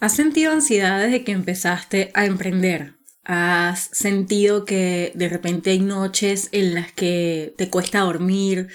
¿Has sentido ansiedad desde que empezaste a emprender? ¿Has sentido que de repente hay noches en las que te cuesta dormir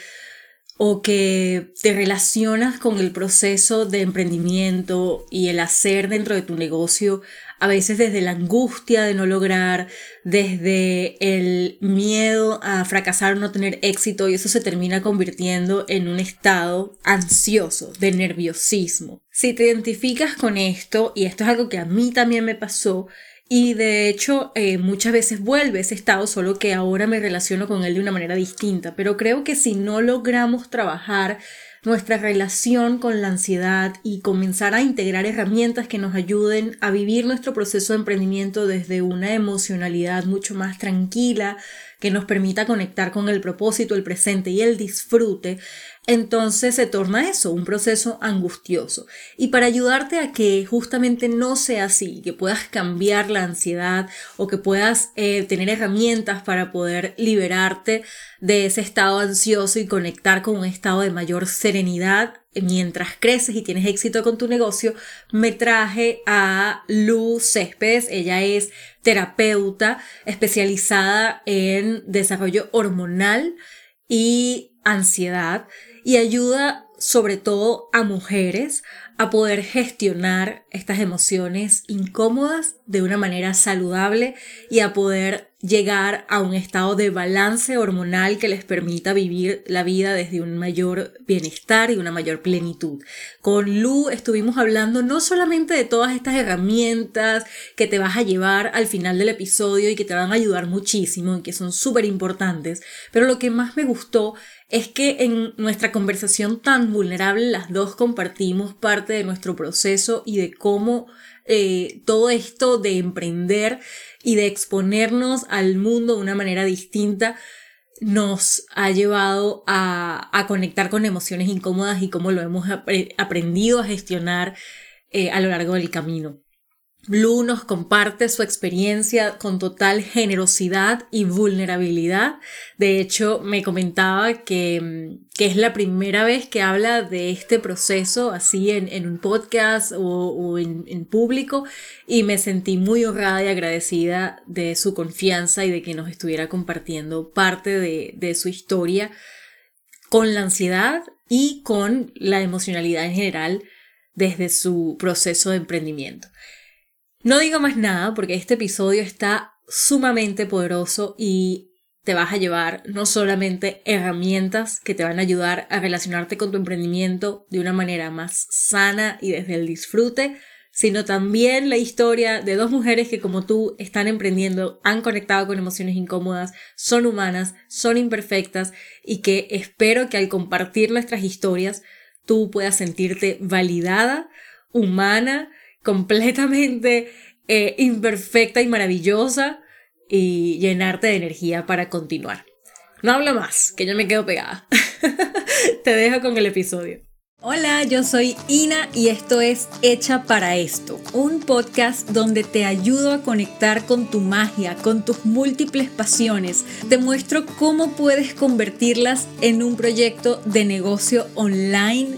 o que te relacionas con el proceso de emprendimiento y el hacer dentro de tu negocio a veces desde la angustia de no lograr, desde el miedo a fracasar no tener éxito y eso se termina convirtiendo en un estado ansioso, de nerviosismo. Si te identificas con esto, y esto es algo que a mí también me pasó, y de hecho, eh, muchas veces vuelve ese estado, solo que ahora me relaciono con él de una manera distinta. Pero creo que si no logramos trabajar nuestra relación con la ansiedad y comenzar a integrar herramientas que nos ayuden a vivir nuestro proceso de emprendimiento desde una emocionalidad mucho más tranquila, que nos permita conectar con el propósito, el presente y el disfrute, entonces se torna eso, un proceso angustioso. Y para ayudarte a que justamente no sea así, que puedas cambiar la ansiedad o que puedas eh, tener herramientas para poder liberarte de ese estado ansioso y conectar con un estado de mayor serenidad mientras creces y tienes éxito con tu negocio, me traje a Lu Céspedes. Ella es terapeuta especializada en desarrollo hormonal y ansiedad y ayuda sobre todo a mujeres a poder gestionar estas emociones incómodas de una manera saludable y a poder llegar a un estado de balance hormonal que les permita vivir la vida desde un mayor bienestar y una mayor plenitud. Con Lu estuvimos hablando no solamente de todas estas herramientas que te vas a llevar al final del episodio y que te van a ayudar muchísimo y que son súper importantes, pero lo que más me gustó es que en nuestra conversación tan vulnerable las dos compartimos parte de nuestro proceso y de cómo eh, todo esto de emprender y de exponernos al mundo de una manera distinta nos ha llevado a, conectar con emociones incómodas y cómo lo hemos aprendido a gestionar eh, a lo largo del camino. Blue nos comparte su experiencia con total generosidad y vulnerabilidad. De hecho, me comentaba que, es la primera vez que habla de este proceso así en, un podcast o, en, público y me sentí muy honrada y agradecida de su confianza y de que nos estuviera compartiendo parte de, de su historia con la ansiedad y con la emocionalidad en general desde su proceso de emprendimiento. No digo más nada porque este episodio está sumamente poderoso y te vas a llevar no solamente herramientas que te van a ayudar a relacionarte con tu emprendimiento de una manera más sana y desde el disfrute, sino también la historia de dos mujeres que como tú están emprendiendo, han conectado con emociones incómodas, son humanas, son imperfectas y que espero que al compartir nuestras historias tú puedas sentirte validada, humana, completamente eh, imperfecta y maravillosa y llenarte de energía para continuar. No hablo más, que yo me quedo pegada. Te dejo con el episodio. Hola, yo soy Ina y esto es Hecha para esto, un podcast donde te ayudo a conectar con tu magia, con tus múltiples pasiones. Te muestro cómo puedes convertirlas en un proyecto de negocio online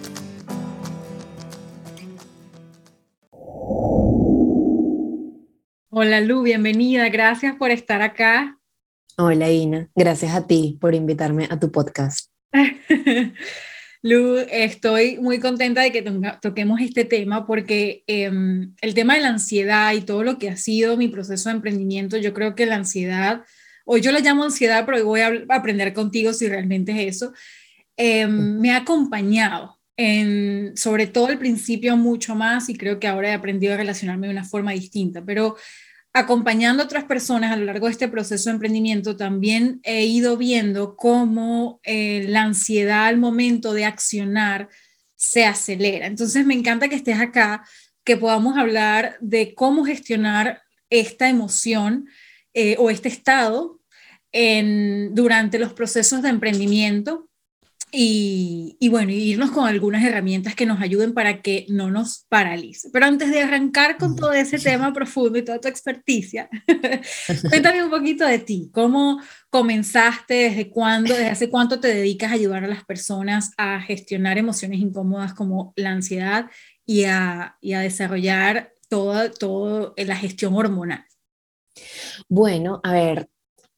Hola Lu, bienvenida. Gracias por estar acá. Hola Ina, gracias a ti por invitarme a tu podcast. Lu, estoy muy contenta de que toquemos este tema porque em, el tema de la ansiedad y todo lo que ha sido mi proceso de emprendimiento, yo creo que la ansiedad, o yo la llamo ansiedad, pero hoy voy a aprender contigo si realmente es eso, em, me ha acompañado sobre todo al principio mucho más y creo que ahora he aprendido a relacionarme de una forma distinta, pero acompañando a otras personas a lo largo de este proceso de emprendimiento, también he ido viendo cómo eh, la ansiedad al momento de accionar se acelera. Entonces me encanta que estés acá, que podamos hablar de cómo gestionar esta emoción eh, o este estado durante los procesos de emprendimiento y, y, bueno, irnos con algunas herramientas que nos ayuden para que no nos paralice. Pero antes de arrancar con todo ese tema profundo y toda tu experticia, cuéntame un poquito de ti. ¿Cómo comenzaste? ¿Desde cuándo? ¿Desde hace cuánto te dedicas a ayudar a las personas a gestionar emociones incómodas como la ansiedad y a, y a desarrollar toda, toda la gestión hormonal? Bueno, a ver,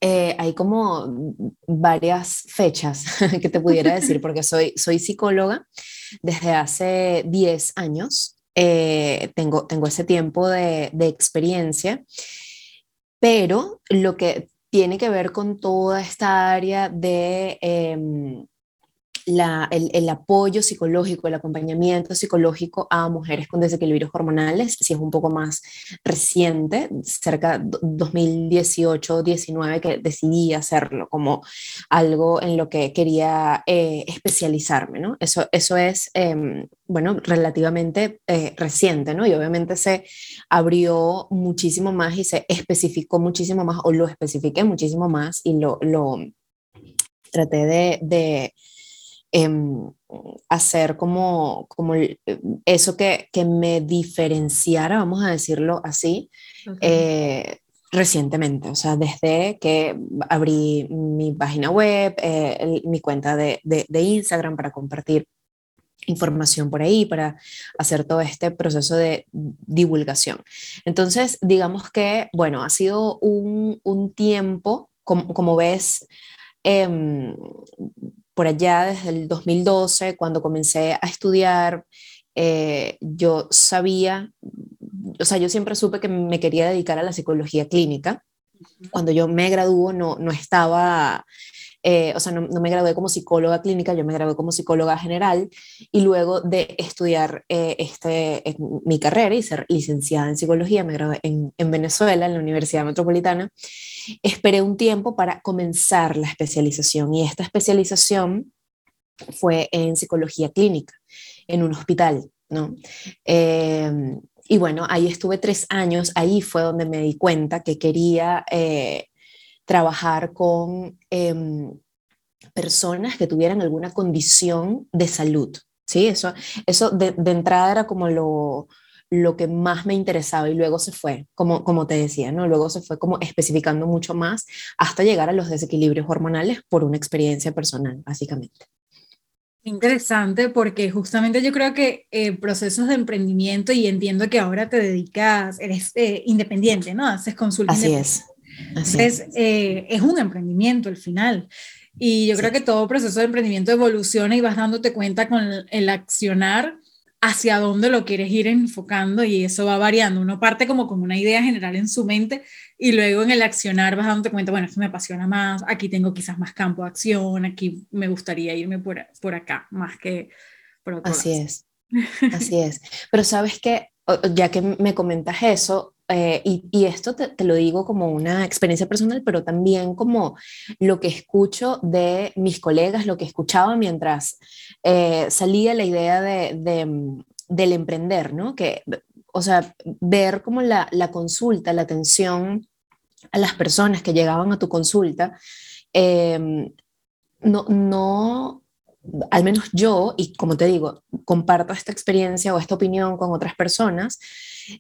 eh, hay como varias fechas que te pudiera decir, porque soy, soy psicóloga desde hace 10 años, eh, tengo, tengo ese tiempo de, de, experiencia, pero lo que tiene que ver con toda esta área de... Eh, el, apoyo psicológico, el acompañamiento psicológico a mujeres con desequilibrios hormonales, si es un poco más reciente, cerca de 2018-19 que decidí hacerlo como algo en lo que quería eh, especializarme, ¿no? Eso, eso es, em, bueno, relativamente eh, reciente, ¿no? Y obviamente se abrió muchísimo más y se especificó muchísimo más, o lo especifiqué muchísimo más y lo, lo traté de Em, hacer como, como eso que, que, me diferenciara, vamos a decirlo así, eh, recientemente, o sea, desde que abrí mi página web, eh, mi cuenta de, de, de, Instagram para compartir información por ahí, para hacer todo este proceso de divulgación. Entonces, digamos que, bueno, ha sido un, un tiempo, como, como ves, eh, por allá desde el 2012, cuando comencé a estudiar, eh, yo sabía, o sea, yo siempre supe que me quería dedicar a la psicología clínica. Cuando yo me graduó no, no estaba eh, o sea, no, me gradué como psicóloga clínica, yo me gradué como psicóloga general y luego de estudiar eh, este, mi carrera y ser licenciada en psicología, me gradué en, en, Venezuela, en la Universidad Metropolitana, esperé un tiempo para comenzar la especialización y esta especialización fue en psicología clínica, en un hospital, ¿no? Em, y bueno, ahí estuve tres años, ahí fue donde me di cuenta que quería eh, trabajar con em, personas que tuvieran alguna condición de salud. ¿sí? Eso, eso de, entrada era como lo, lo que más me interesaba y luego se fue, como, como te decía, ¿no? Luego se fue como especificando mucho más hasta llegar a los desequilibrios hormonales por una experiencia personal, básicamente. Interesante porque justamente yo creo que eh, procesos de emprendimiento y entiendo que ahora te dedicas, eres eh, independiente, ¿no? Haces consultas. Así es. Entonces, eh, es un emprendimiento al final. Y yo creo que todo proceso de emprendimiento evoluciona y vas dándote cuenta con el, accionar hacia dónde lo quieres ir enfocando y eso va variando. Uno parte como con una idea general en su mente y luego en el accionar vas dándote cuenta, bueno, esto me apasiona más, aquí tengo quizás más campo de acción, aquí me gustaría irme por, por acá, más que por otro Así es, así es. Pero sabes que, ya que me comentas eso, eh, y, esto te, lo digo como una experiencia personal, pero también como lo que escucho de mis colegas, lo que escuchaba mientras eh, salía la idea de, mm, del emprender, ¿no? Que, o sea, ver como la, la, consulta, la atención a las personas que llegaban a tu consulta, em, no, no, al menos yo, y como te digo, comparto esta experiencia o esta opinión con otras personas,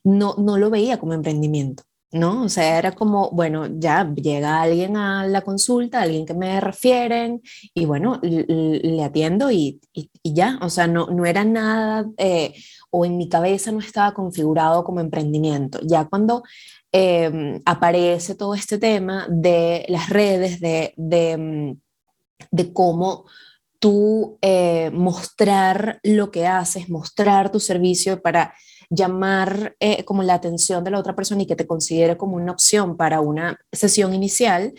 no, no lo veía como emprendimiento. ¿no? O sea, era como, bueno, ya llega alguien a la consulta, alguien que me refieren, y bueno, le atiendo y, y, ya, o sea, no, no era nada, eh, o en mi cabeza no estaba configurado como emprendimiento. Ya cuando em, aparece todo este tema de las redes, de, de, de cómo tú eh, mostrar lo que haces, mostrar tu servicio para llamar eh, como la atención de la otra persona y que te considere como una opción para una sesión inicial,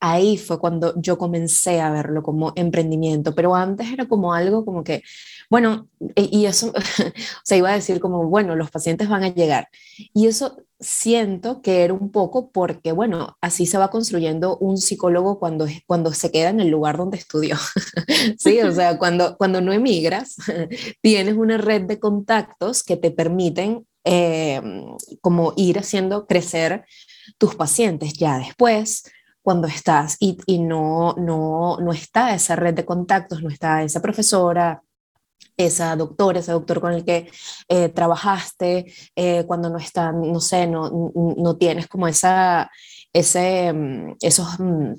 ahí fue cuando yo comencé a verlo como emprendimiento, pero antes era como algo como que, bueno, y eso, se iba a decir como, bueno, los pacientes van a llegar. Y eso siento que era un poco porque, bueno, así se va construyendo un psicólogo cuando, cuando se queda en el lugar donde estudió. sí, o sea, cuando, cuando no emigras, tienes una red de contactos que te permiten eh, como ir haciendo crecer tus pacientes. Ya después, cuando estás y, y no, no, no está esa red de contactos, no está esa profesora, esa doctora, ese doctor con el que eh, trabajaste, eh, cuando no está, no sé, no, no tienes como esa, ese, mm, esos, mm,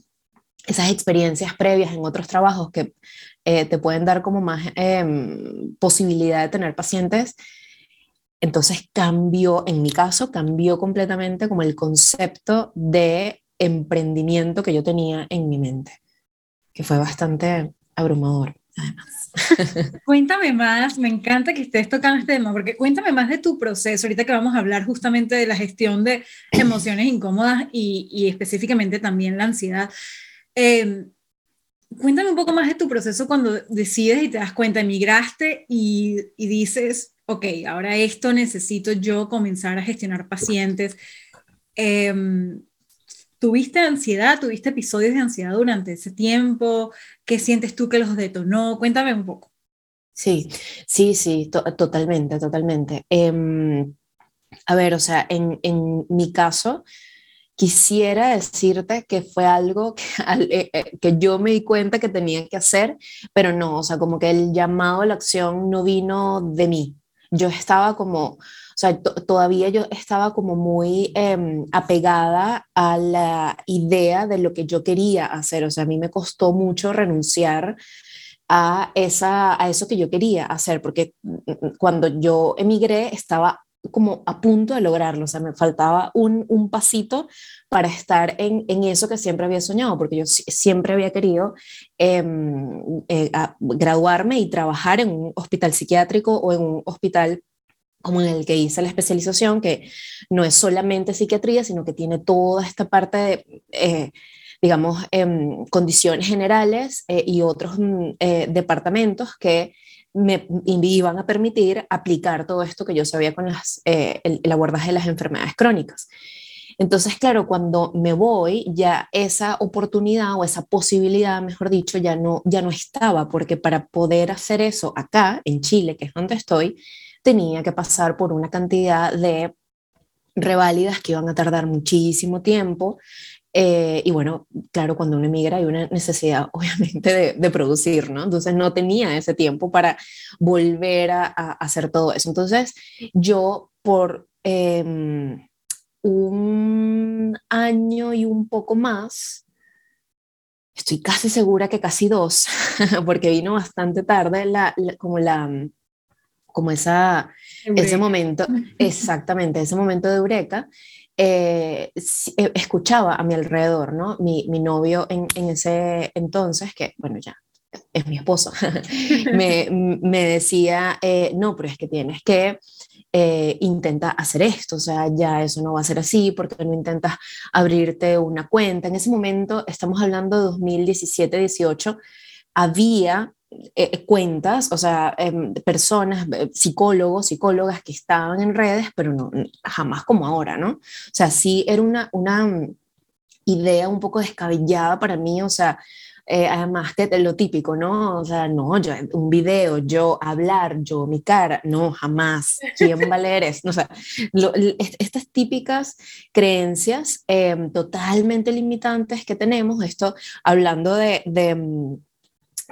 esas experiencias previas en otros trabajos que eh, te pueden dar como más em, posibilidad de tener pacientes. Entonces cambió, en mi caso, cambió completamente como el concepto de emprendimiento que yo tenía en mi mente, que fue bastante abrumador, además. Cuéntame más, me encanta que estés tocando este tema, porque cuéntame más de tu proceso, ahorita que vamos a hablar justamente de la gestión de emociones incómodas y, y específicamente también la ansiedad. Em, cuéntame un poco más de tu proceso cuando decides y te das cuenta, emigraste y, y dices, ok, ahora esto necesito yo comenzar a gestionar pacientes. Eh, ¿Tuviste ansiedad? ¿Tuviste episodios de ansiedad durante ese tiempo? ¿Qué sientes tú que los detonó? Cuéntame un poco. Sí, sí, sí, totalmente, totalmente. Em, a ver, o sea, en, en, mi caso, quisiera decirte que fue algo que, eh, eh, que, yo me di cuenta que tenía que hacer, pero no, o sea, como que el llamado a la acción no vino de mí. Yo estaba como, sea, todavía yo estaba como muy em, apegada a la idea de lo que yo quería hacer. O sea, a mí me costó mucho renunciar a, esa, a eso que yo quería hacer, porque mm, mm, cuando yo emigré estaba como a punto de lograrlo, o sea, me faltaba un, un pasito para estar en, en, eso que siempre había soñado, porque yo siempre había querido em, eh, graduarme y trabajar en un hospital psiquiátrico o en un hospital como en el que hice la especialización, que no es solamente psiquiatría, sino que tiene toda esta parte de, eh, digamos, em, condiciones generales eh, y otros mm, eh, departamentos que me iban a permitir aplicar todo esto que yo sabía con las, el, el abordaje de las enfermedades crónicas. Entonces, claro, cuando me voy, ya esa oportunidad o esa posibilidad, mejor dicho, ya no, ya no estaba, porque para poder hacer eso acá, en Chile, que es donde estoy, tenía que pasar por una cantidad de reválidas que iban a tardar muchísimo tiempo. Eh, y bueno, claro, cuando uno emigra hay una necesidad, obviamente, de, producir, ¿no? Entonces no tenía ese tiempo para volver a, hacer todo eso. Entonces yo por em, un año y un poco más, estoy casi segura que casi dos, porque vino bastante tarde, como la, como esa, ese momento, exactamente, ese momento de eureka, eh, eh, escuchaba a mi alrededor, ¿no? Mi, mi novio en, en, ese entonces, que bueno, ya es mi esposo, me, me, decía, eh, no, pero es que tienes que eh, intenta hacer esto, o sea, ya eso no va a ser así, porque no intentas abrirte una cuenta. En ese momento, estamos hablando de 2017-18, había eh, cuentas, o sea, em, personas, eh, psicólogos, psicólogas que estaban en redes, pero no, jamás como ahora, ¿no? O sea, sí era una, una mm, idea un poco descabellada para mí, o sea, eh, además que lo típico, ¿no? O sea, no, yo, un video, yo hablar, yo mi cara, no, jamás. ¿Quién va a leer esto? O sea, estas típicas creencias em, totalmente limitantes que tenemos, esto hablando de, de mm,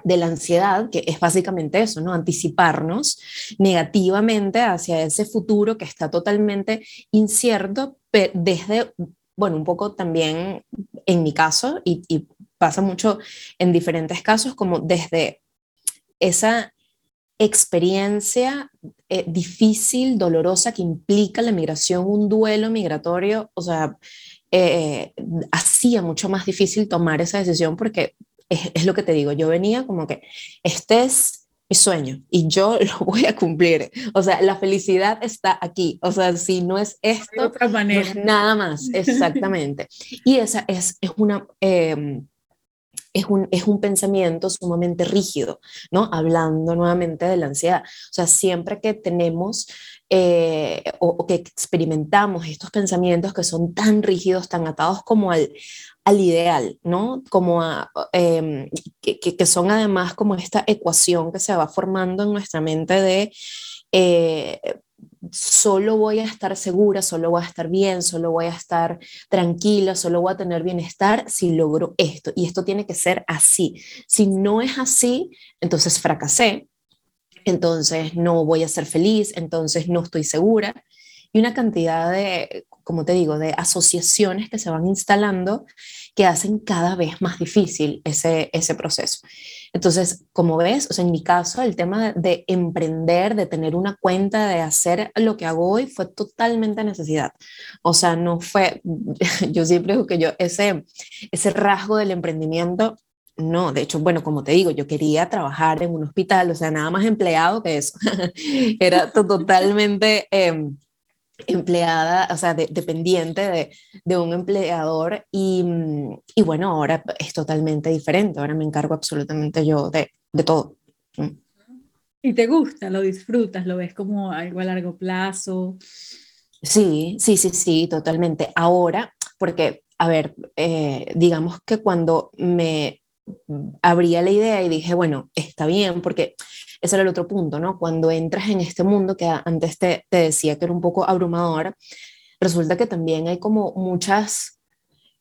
de la ansiedad, que es básicamente eso, ¿no? Anticiparnos negativamente hacia ese futuro que está totalmente incierto, desde, bueno, un poco también en mi caso, y, pasa mucho en diferentes casos, como desde esa experiencia eh, difícil, dolorosa que implica la migración, un duelo migratorio, o sea, eh, hacía mucho más difícil tomar esa decisión porque es, lo que te digo, yo venía como que este es mi sueño y yo lo voy a cumplir. O sea, la felicidad está aquí. O sea, si no es esto, otra manera. nada más, exactamente. y esa es, es una... Em, es un, es un, pensamiento sumamente rígido, ¿no? Hablando nuevamente de la ansiedad. O sea, siempre que tenemos eh, o, que experimentamos estos pensamientos que son tan rígidos, tan atados como al, al ideal, ¿no? Como em, que, que, son además como esta ecuación que se va formando en nuestra mente de, eh, solo voy a estar segura, solo voy a estar bien, solo voy a estar tranquila, solo voy a tener bienestar si logro esto. Y esto tiene que ser así. Si no es así, entonces fracasé, entonces no voy a ser feliz, entonces no estoy segura. Y una cantidad de, como te digo, de asociaciones que se van instalando que hacen cada vez más difícil ese, ese proceso. Entonces, como ves, o sea, en mi caso, el tema de, emprender, de tener una cuenta, de hacer lo que hago hoy, fue totalmente necesidad. O sea, no fue, yo siempre digo que yo, ese, ese rasgo del emprendimiento no, de hecho, bueno, como te digo, yo quería trabajar en un hospital, o sea, nada más empleado que eso. Era totalmente em, empleada, o sea, dependiente de, un empleador y, y, bueno, ahora es totalmente diferente, ahora me encargo absolutamente yo de, de todo. ¿Y te gusta? ¿Lo disfrutas? ¿Lo ves como algo a largo plazo? Sí, sí, sí, sí, totalmente. Ahora, porque, a ver, eh, digamos que cuando me abría la idea y dije, bueno, está bien, porque ese era el otro punto, ¿no? Cuando entras en este mundo que antes te, te decía que era un poco abrumador, resulta que también hay como muchas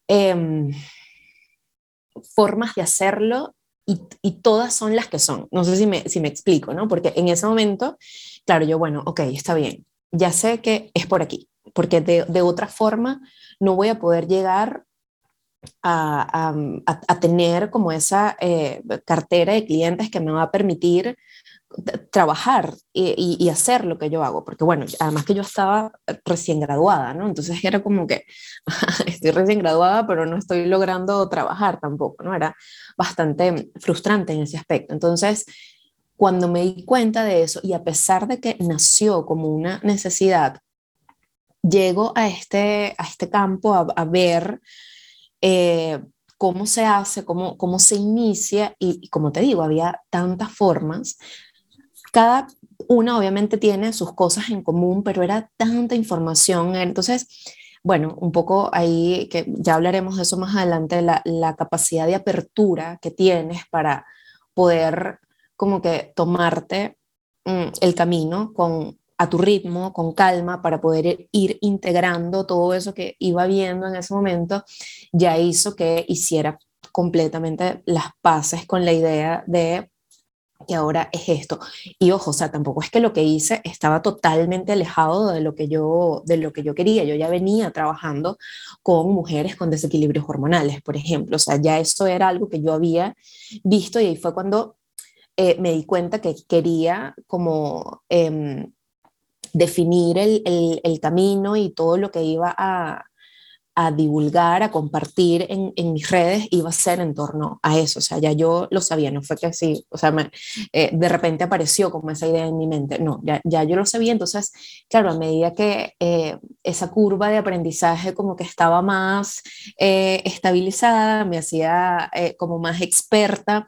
em, formas de hacerlo y, y, todas son las que son. No sé si me, si me explico, ¿no? Porque en ese momento, claro, yo, bueno, ok, está bien, ya sé que es por aquí, porque de, de otra forma no voy a poder llegar a, a, a, tener como esa eh, cartera de clientes que me va a permitir trabajar y, hacer lo que yo hago, porque bueno, además que yo estaba recién graduada, ¿no? Entonces era como que estoy recién graduada, pero no estoy logrando trabajar tampoco, ¿no? Era bastante frustrante en ese aspecto. Entonces, cuando me di cuenta de eso, y a pesar de que nació como una necesidad, llego a este, a este campo a, a ver eh, cómo se hace, cómo, cómo se inicia, y, y como te digo, había tantas formas cada una obviamente tiene sus cosas en común, pero era tanta información. Entonces, bueno, un poco ahí, que ya hablaremos de eso más adelante, la, capacidad de apertura que tienes para poder como que tomarte mm, el camino con a tu ritmo, con calma, para poder ir integrando todo eso que iba viendo en ese momento, ya hizo que hiciera completamente las paces con la idea de y ahora es esto. Y ojo, o sea, tampoco es que lo que hice estaba totalmente alejado de lo que yo, de lo que yo quería. Yo ya venía trabajando con mujeres con desequilibrios hormonales, por ejemplo. O sea, ya eso era algo que yo había visto y ahí fue cuando eh, me di cuenta que quería como em, definir el, el, el camino y todo lo que iba a, a divulgar, a compartir en, en, mis redes, iba a ser en torno a eso. O sea, ya yo lo sabía, no fue que así, o sea, eh, de repente apareció como esa idea en mi mente. No, ya, ya yo lo sabía. Entonces, claro, a medida que eh, esa curva de aprendizaje como que estaba más eh, estabilizada, me hacía como más experta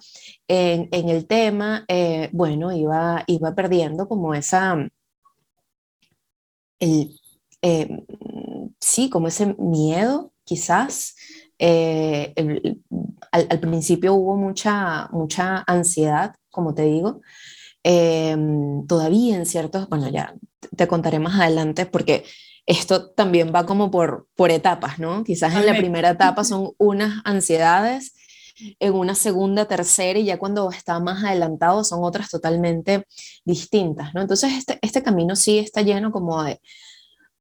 en, el tema, bueno, iba, iba perdiendo como esa... El, sí, como ese miedo, quizás. Eh, el, al, al, principio hubo mucha, mucha ansiedad, como te digo. Eh, todavía en ciertos, bueno, ya te contaré más adelante porque esto también va como por, por etapas, ¿no? Quizás en la primera etapa son unas ansiedades, en una segunda, tercera y ya cuando está más adelantado son otras totalmente distintas, ¿no? Entonces este, este camino sí está lleno como de,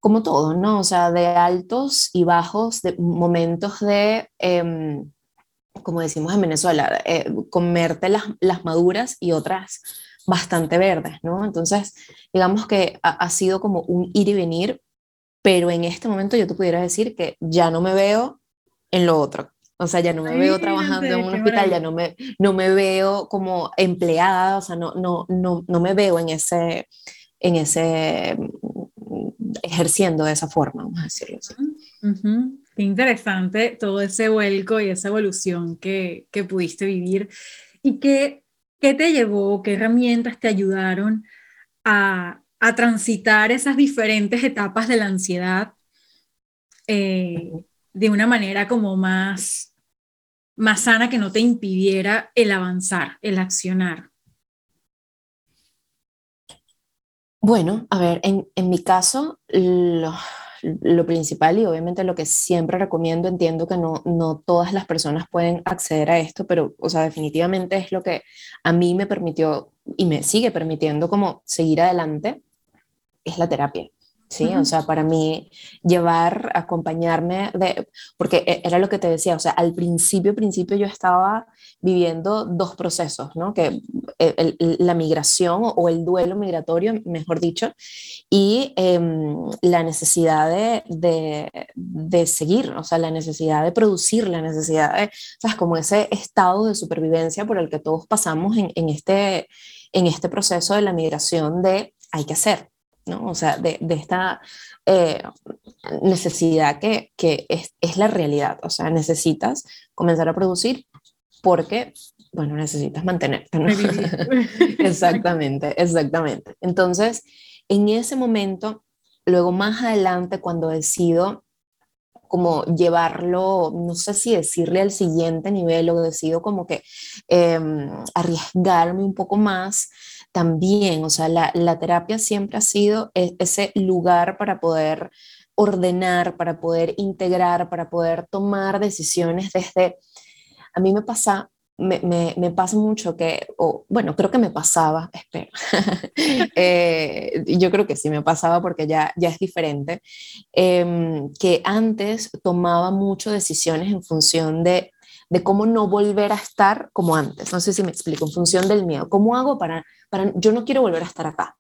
como todo, ¿no? O sea, de altos y bajos, de momentos de, eh, como decimos en Venezuela, eh, comerte las, las, maduras y otras bastante verdes, ¿no? Entonces, digamos que ha, ha, sido como un ir y venir, pero en este momento yo te pudiera decir que ya no me veo en lo otro. O sea, ya no me veo trabajando en un hospital, ya no me, no me veo como empleada, o sea, no, no, no, no me veo en ese, en ese ejerciendo de esa forma, vamos a decirlo así. Qué interesante todo ese vuelco y esa evolución que, que pudiste vivir. ¿Y qué, qué te llevó, qué herramientas te ayudaron a, a transitar esas diferentes etapas de la ansiedad eh, de una manera como más, más sana que no te impidiera el avanzar, el accionar? Bueno, a ver, en, en mi caso, lo, lo, principal y obviamente lo que siempre recomiendo, entiendo que no, no todas las personas pueden acceder a esto, pero, o sea, definitivamente es lo que a mí me permitió y me sigue permitiendo como seguir adelante, es la terapia. ¿Sí? O sea, para mí llevar, acompañarme de, porque e, era lo que te decía, o sea, al principio, principio yo estaba viviendo dos procesos, ¿no? Que e, la migración o el duelo migratorio, mejor dicho, y em, la necesidad de, de, de, seguir, o sea, la necesidad de producir, la necesidad de, ¿sabes? Como ese estado de supervivencia por el que todos pasamos en, en este, en este proceso de la migración de hay que hacer, ¿no? O sea, de, de esta eh, necesidad que, que es, es, la realidad, o sea, necesitas comenzar a producir porque, bueno, necesitas mantenerte, ¿no? exactamente, exactamente. Entonces, en ese momento, luego más adelante, cuando decido como llevarlo, no sé si decirle al siguiente nivel o decido como que eh, arriesgarme un poco más, también, o sea, la, la terapia siempre ha sido e, ese lugar para poder ordenar, para poder integrar, para poder tomar decisiones desde... A mí me pasa, me, me, pasa mucho que, o bueno, creo que me pasaba, espero, eh, yo creo que sí me pasaba porque ya, ya es diferente, em, que antes tomaba mucho decisiones en función de, de cómo no volver a estar como antes, no sé si me explico, en función del miedo, ¿cómo hago para yo no quiero volver a estar acá.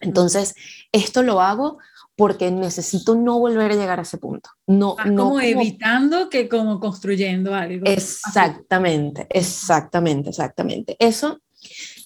Entonces, esto lo hago porque necesito no volver a llegar a ese punto. No, no como, evitando que como construyendo algo. Exactamente, exactamente, exactamente. Eso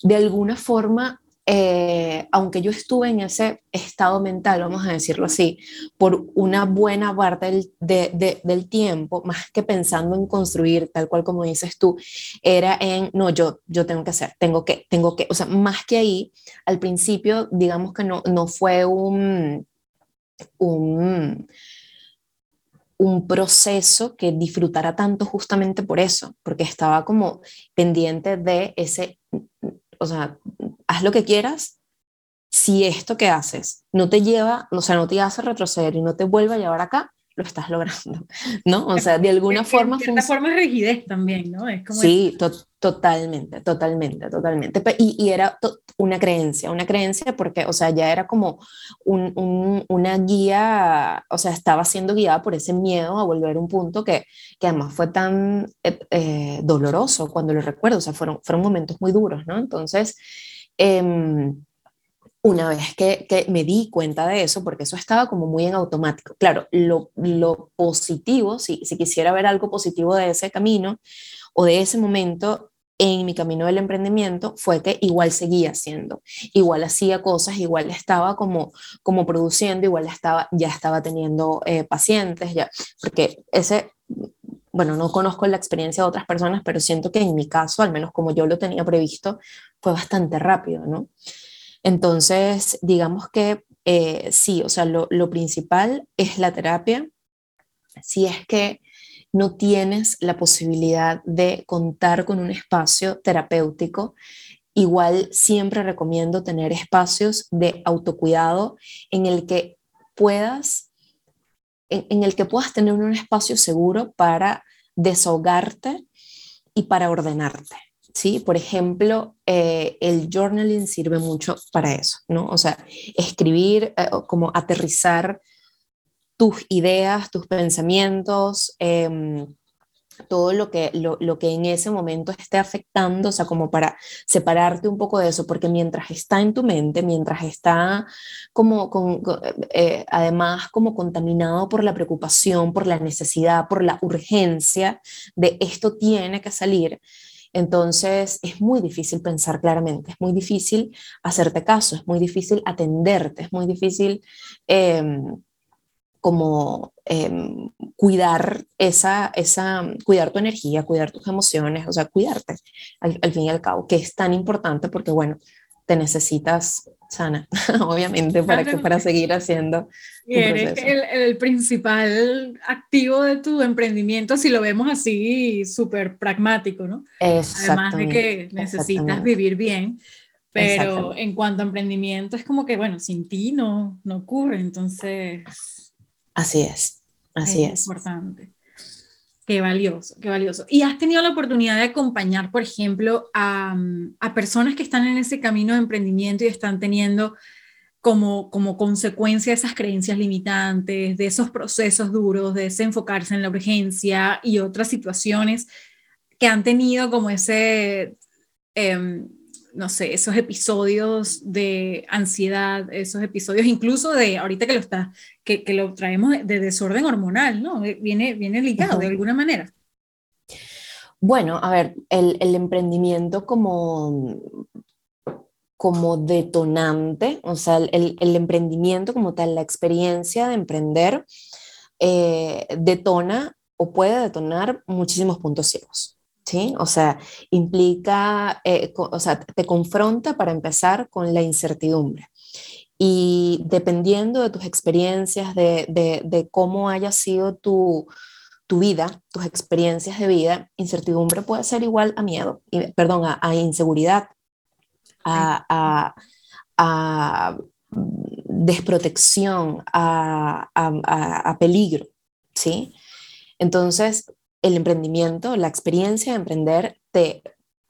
de alguna forma eh, aunque yo estuve en ese estado mental, vamos a decirlo así, por una buena parte del, del, tiempo, más que pensando en construir, tal cual como dices tú, era en, no, yo, yo tengo que hacer, tengo que, tengo que, o sea, más que ahí, al principio, digamos que no, no fue un, un, un proceso que disfrutara tanto justamente por eso, porque estaba como pendiente de ese, o sea, haz lo que quieras, si esto que haces no te lleva, o sea, no te hace retroceder y no te vuelve a llevar acá, lo estás logrando, ¿no? O sea, de alguna forma... De forma rigidez también, ¿no? Es como sí, totalmente, totalmente, totalmente. Y, y era una creencia, una creencia porque, o sea, ya era como un, un, una guía, o sea, estaba siendo guiada por ese miedo a volver a un punto que, que además fue tan eh, eh, doloroso cuando lo recuerdo, o sea, fueron, fueron momentos muy duros, ¿no? Entonces... Em, una vez que, que, me di cuenta de eso, porque eso estaba como muy en automático. Claro, lo, lo positivo, si, si, quisiera ver algo positivo de ese camino o de ese momento en mi camino del emprendimiento, fue que igual seguía haciendo, igual hacía cosas, igual estaba como, como produciendo, igual estaba, ya estaba teniendo eh, pacientes, ya, porque ese, bueno, no conozco la experiencia de otras personas, pero siento que en mi caso, al menos como yo lo tenía previsto, fue bastante rápido, ¿no? Entonces, digamos que eh, sí, o sea, lo, lo principal es la terapia. Si es que no tienes la posibilidad de contar con un espacio terapéutico, igual siempre recomiendo tener espacios de autocuidado en el que puedas en, el que puedas tener un espacio seguro para desahogarte y para ordenarte. ¿sí? Por ejemplo, eh, el journaling sirve mucho para eso, ¿no? O sea, escribir, eh, como aterrizar tus ideas, tus pensamientos, em, todo lo que, lo, lo, que en ese momento esté afectando, o sea, como para separarte un poco de eso, porque mientras está en tu mente, mientras está como, con, eh, además como contaminado por la preocupación, por la necesidad, por la urgencia de esto tiene que salir, entonces es muy difícil pensar claramente, es muy difícil hacerte caso, es muy difícil atenderte, es muy difícil... Eh, como em, cuidar esa, esa, cuidar tu energía, cuidar tus emociones, o sea, cuidarte al, fin y al cabo, que es tan importante porque, bueno, te necesitas sana, obviamente, para, que, para seguir haciendo. Y eres el, el, principal activo de tu emprendimiento, si lo vemos así, súper pragmático, ¿no? Además de que necesitas vivir bien, Pero en cuanto a emprendimiento, es como que, bueno, sin ti no, no ocurre, entonces... Así es, así es. Es importante. Qué valioso, qué valioso. ¿Y has tenido la oportunidad de acompañar, por ejemplo, a, a personas que están en ese camino de emprendimiento y están teniendo como, como consecuencia de esas creencias limitantes, de esos procesos duros, de desenfocarse en la urgencia y otras situaciones que han tenido como ese, em, no sé, esos episodios de ansiedad, esos episodios incluso de, ahorita que lo está, que, que lo traemos de desorden hormonal, ¿no? Eh, viene, viene ligado de alguna manera. Bueno, a ver, el, el, emprendimiento como, como detonante, o sea, el, el, emprendimiento como tal, la experiencia de emprender, eh, detona o puede detonar muchísimos puntos ciegos. ¿Sí? O sea, implica, eh, o sea, te confronta para empezar con la incertidumbre. Y dependiendo de tus experiencias, de, de, de cómo haya sido tu, tu, vida, tus experiencias de vida, incertidumbre puede ser igual a miedo, perdón, a, inseguridad, a, a, a desprotección, a, a, peligro, ¿sí? Entonces, el emprendimiento, la experiencia de emprender te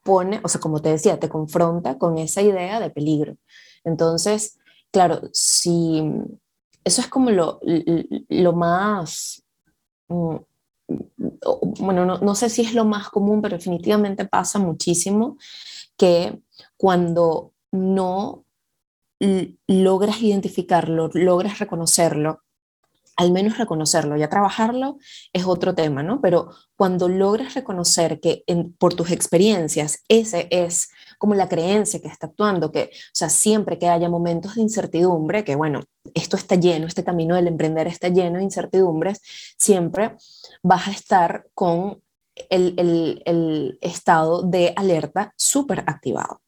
pone, o sea, como te decía, te confronta con esa idea de peligro. Entonces, claro, si eso es como lo, lo más, mm, bueno, no, no sé si es lo más común, pero definitivamente pasa muchísimo que cuando no logras identificarlo, logras reconocerlo, al menos reconocerlo, ya trabajarlo es otro tema, ¿no? Pero cuando logras reconocer que por tus experiencias ese es como la creencia que está actuando, que, o sea, siempre que haya momentos de incertidumbre, que bueno, esto está lleno, este camino del emprender está lleno de incertidumbres, siempre vas a estar con el, el, estado de alerta súper activado.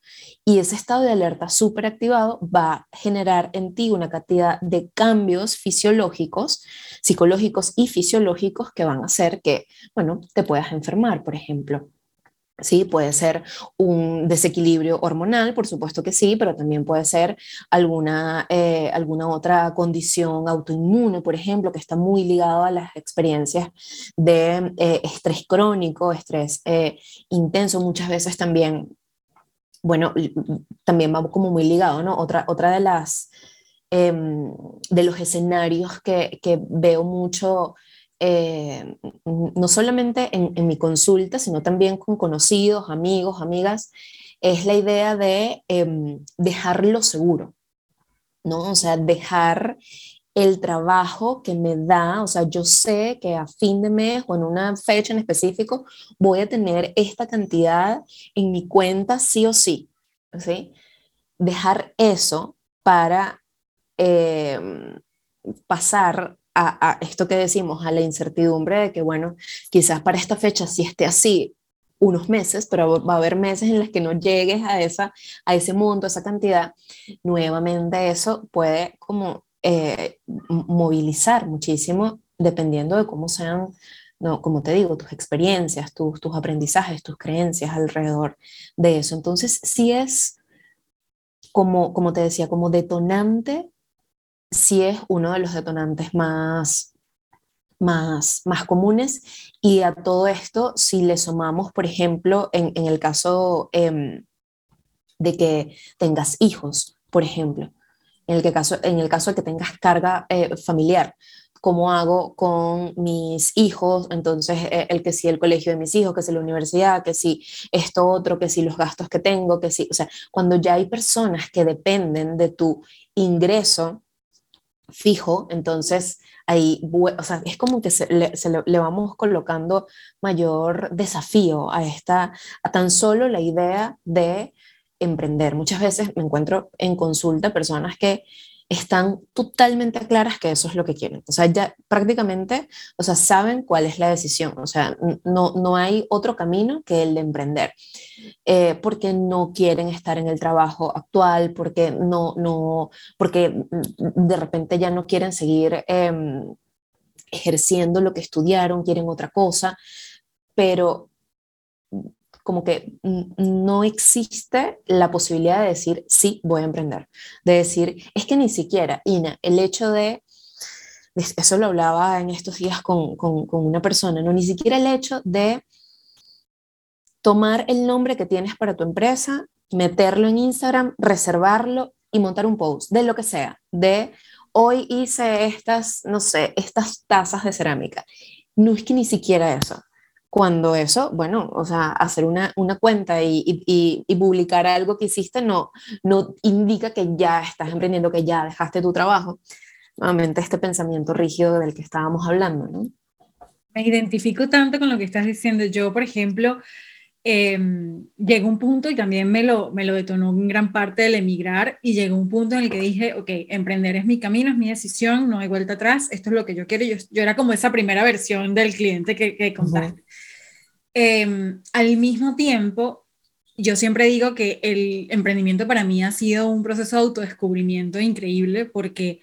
Y ese estado de alerta súper activado va a generar en ti una cantidad de cambios fisiológicos, psicológicos y fisiológicos que van a hacer que, bueno, te puedas enfermar, por ejemplo. Sí, puede ser un desequilibrio hormonal, por supuesto que sí, pero también puede ser alguna, eh, alguna otra condición autoinmune, por ejemplo, que está muy ligado a las experiencias de eh, estrés crónico, estrés eh, intenso, muchas veces también bueno, también va como muy ligado, ¿no? Otra, otra de las, em, de los escenarios que, que veo mucho, eh, no solamente en, mi consulta, sino también con conocidos, amigos, amigas, es la idea de eh, dejarlo seguro, ¿no? O sea, dejar el trabajo que me da, o sea, yo sé que a fin de mes o en una fecha en específico voy a tener esta cantidad en mi cuenta sí o sí, ¿sí? Dejar eso para em, pasar a, esto que decimos, a la incertidumbre de que, bueno, quizás para esta fecha sí esté así unos meses, pero va a haber meses en los que no llegues a, esa, a ese monto, esa cantidad. Nuevamente eso puede como eh, movilizar muchísimo dependiendo de cómo sean, no, como te digo, tus experiencias, tus, tus aprendizajes, tus creencias alrededor de eso. Entonces, sí es, como, como te decía, como detonante, sí es uno de los detonantes más, más, más comunes. Y a todo esto, si le sumamos, por ejemplo, en, en el caso eh, de que tengas hijos, por ejemplo, en el, caso, en el caso de que tengas carga eh, familiar. ¿Cómo hago con mis hijos? Entonces, eh, el que sí el colegio de mis hijos, que si la universidad, que si esto otro, que si los gastos que tengo, que si, o sea, cuando ya hay personas que dependen de tu ingreso fijo, entonces ahí, o sea, es como que se, le, vamos colocando mayor desafío a esta, a tan solo la idea de emprender. Muchas veces me encuentro en consulta personas que están totalmente claras que eso es lo que quieren. O sea, ya prácticamente, o sea, saben cuál es la decisión. O sea, no, no hay otro camino que el de emprender. Eh, porque no quieren estar en el trabajo actual, porque no, no, porque de repente ya no quieren seguir eh, ejerciendo lo que estudiaron, quieren otra cosa. Pero como que no existe la posibilidad de decir, sí, voy a emprender. De decir, es que ni siquiera, Ina, el hecho de, eso lo hablaba en estos días con, con, una persona, no, ni siquiera el hecho de tomar el nombre que tienes para tu empresa, meterlo en Instagram, reservarlo y montar un post de lo que sea, de hoy hice estas, no sé, estas tazas de cerámica. No es que ni siquiera eso. Cuando eso, bueno, o sea, hacer una, una cuenta y, y, y, publicar algo que hiciste no, no indica que ya estás emprendiendo, que ya dejaste tu trabajo. Nuevamente este pensamiento rígido del que estábamos hablando, ¿no? Me identifico tanto con lo que estás diciendo. Yo, por ejemplo, eh, llegó un punto y también me lo, me lo detonó en gran parte del emigrar y llegó un punto en el que dije, ok, emprender es mi camino, es mi decisión, no hay vuelta atrás, esto es lo que yo quiero. Yo, yo era como esa primera versión del cliente que, que contaste. Em, al mismo tiempo, yo siempre digo que el emprendimiento para mí ha sido un proceso de autodescubrimiento increíble porque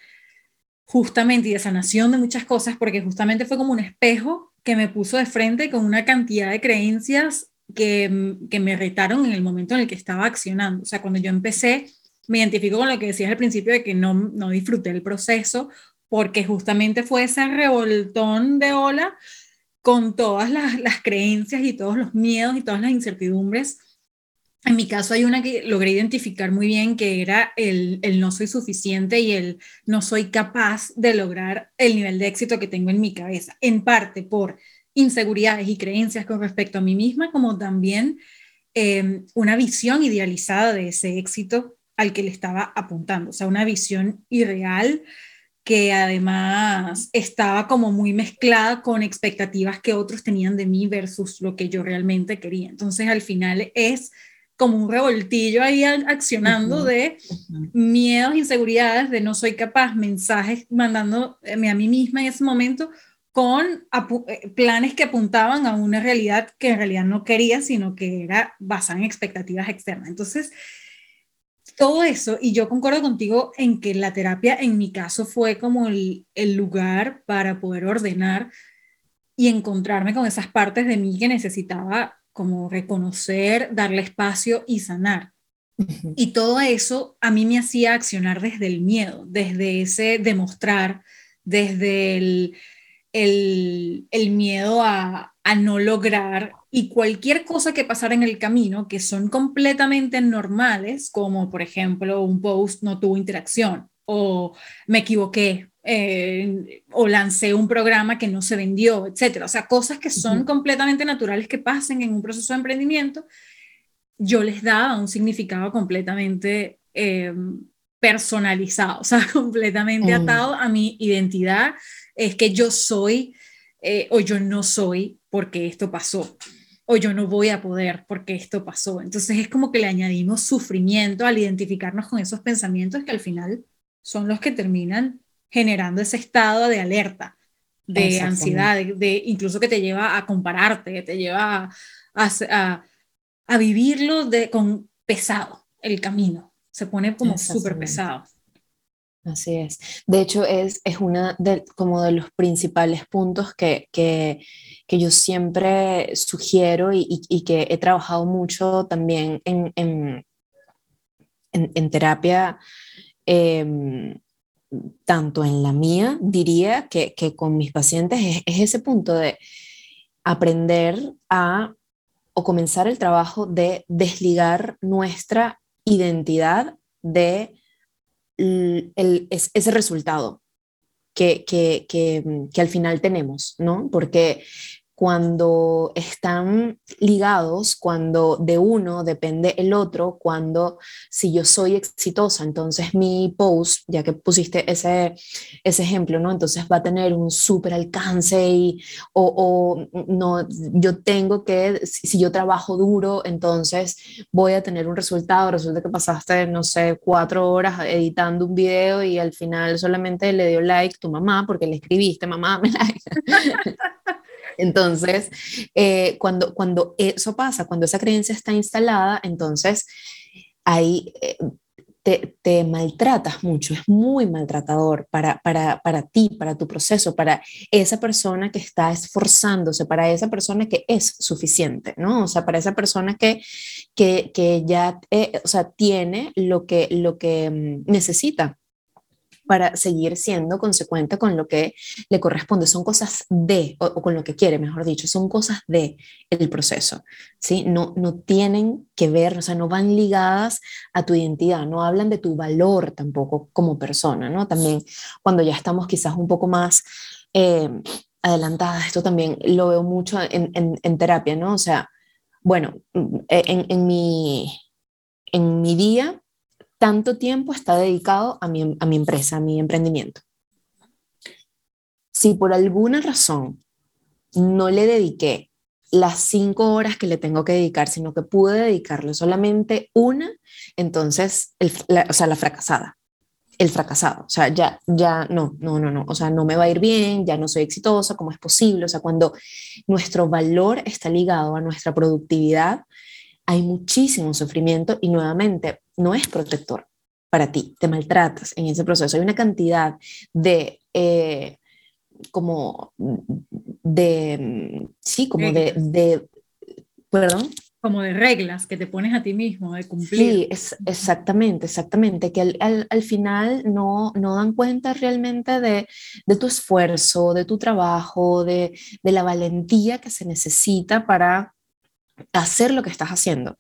justamente y de sanación de muchas cosas, porque justamente fue como un espejo que me puso de frente con una cantidad de creencias que, que, me retaron en el momento en el que estaba accionando. O sea, cuando yo empecé, me identifico con lo que decías al principio de que no, no disfruté el proceso, porque justamente fue ese revoltón de ola con todas las, las creencias y todos los miedos y todas las incertidumbres. En mi caso hay una que logré identificar muy bien, que era el, el no soy suficiente y el no soy capaz de lograr el nivel de éxito que tengo en mi cabeza, en parte por inseguridades y creencias con respecto a mí misma, como también em, una visión idealizada de ese éxito al que le estaba apuntando, o sea, una visión irreal que además estaba como muy mezclada con expectativas que otros tenían de mí versus lo que yo realmente quería. Entonces, al final es como un revoltillo ahí accionando de miedos, inseguridades, de no soy capaz, mensajes mandándome a mí misma en ese momento con eh, planes que apuntaban a una realidad que en realidad no quería, sino que era basada en expectativas externas. Entonces, todo eso, y yo concuerdo contigo en que la terapia en mi caso fue como el, el lugar para poder ordenar y encontrarme con esas partes de mí que necesitaba como reconocer, darle espacio y sanar. Y todo eso a mí me hacía accionar desde el miedo, desde ese demostrar, desde el el, miedo a, no lograr y cualquier cosa que pasara en el camino que son completamente normales, como por ejemplo un post no tuvo interacción o me equivoqué eh, o lancé un programa que no se vendió, etcétera. O sea, cosas que son completamente naturales que pasen en un proceso de emprendimiento, yo les daba un significado completamente eh, personalizado, o sea, completamente mm. atado a mi identidad es que yo soy eh, o yo no soy porque esto pasó, o yo no voy a poder porque esto pasó. Entonces es como que le añadimos sufrimiento al identificarnos con esos pensamientos que al final son los que terminan generando ese estado de alerta, de ansiedad, de, incluso que te lleva a compararte, te lleva a, a, vivirlo de, con pesado el camino, se pone como súper pesado. Así es. De hecho, es, es una de, de los principales puntos que, que, que yo siempre sugiero y, y, que he trabajado mucho también en, en, en, terapia, em, tanto en la mía, diría, que, que con mis pacientes, es, es ese punto de aprender a o comenzar el trabajo de desligar nuestra identidad de el, ese resultado que, que, que, que, al final tenemos, ¿no? Porque cuando están ligados, cuando de uno depende el otro, cuando si yo soy exitosa, entonces mi post, ya que pusiste ese, ese ejemplo, ¿no? Entonces va a tener un súper alcance y, o, o, no, yo tengo que, si yo trabajo duro, entonces voy a tener un resultado, resulta que pasaste, no sé, cuatro horas editando un video y al final solamente le dio like tu mamá porque le escribiste, mamá, me like. Entonces, eh, cuando, cuando eso pasa, cuando esa creencia está instalada, entonces ahí eh, te, maltratas mucho, es muy maltratador para, para, para ti, para tu proceso, para esa persona que está esforzándose, para esa persona que es suficiente, ¿no? O sea, para esa persona que, que, que ya, eh, o sea, tiene lo que, lo que mm, necesita para seguir siendo consecuente con lo que le corresponde. Son cosas de, o, con lo que quiere, mejor dicho, son cosas de el proceso, ¿sí? No, no tienen que ver, o sea, no van ligadas a tu identidad, no hablan de tu valor tampoco como persona, ¿no? También cuando ya estamos quizás un poco más... Eh, adelantadas, esto también lo veo mucho en, en, terapia, ¿no? O sea, bueno, en, en, mi, en mi día tanto tiempo está dedicado a mi, a mi empresa, a mi emprendimiento. Si por alguna razón no le dediqué las cinco horas que le tengo que dedicar, sino que pude dedicarle solamente una, entonces, la, o sea, la fracasada, el fracasado, o sea, ya, ya, no, no, no, no, o sea, no me va a ir bien, ya no soy exitosa, ¿cómo es posible? O sea, cuando nuestro valor está ligado a nuestra productividad, hay muchísimo sufrimiento y nuevamente no es protector para ti, te maltratas en ese proceso. Hay una cantidad de, eh, como, de, sí, como de, de, perdón. Como de reglas que te pones a ti mismo, de cumplir. Sí, es, exactamente, exactamente, que al, al, al, final no, no dan cuenta realmente de, de tu esfuerzo, de tu trabajo, de, de la valentía que se necesita para hacer lo que estás haciendo,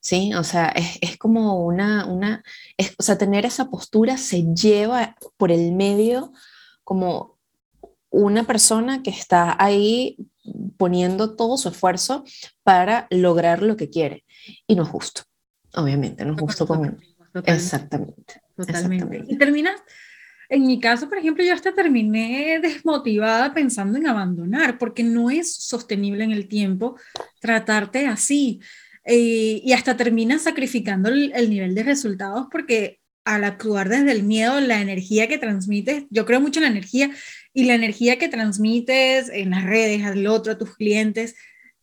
¿sí? O sea, es, es como una, una es, o sea, tener esa postura se lleva por el medio como una persona que está ahí poniendo todo su esfuerzo para lograr lo que quiere. Y no es justo, obviamente, no es justo con... Exactamente. Totalmente. Y terminas en mi caso, por ejemplo, yo hasta terminé desmotivada pensando en abandonar, porque no es sostenible en el tiempo tratarte así. Eh, y hasta terminas sacrificando el, nivel de resultados porque al actuar desde el miedo, la energía que transmites, yo creo mucho en la energía, y la energía que transmites en las redes, al otro, a tus clientes,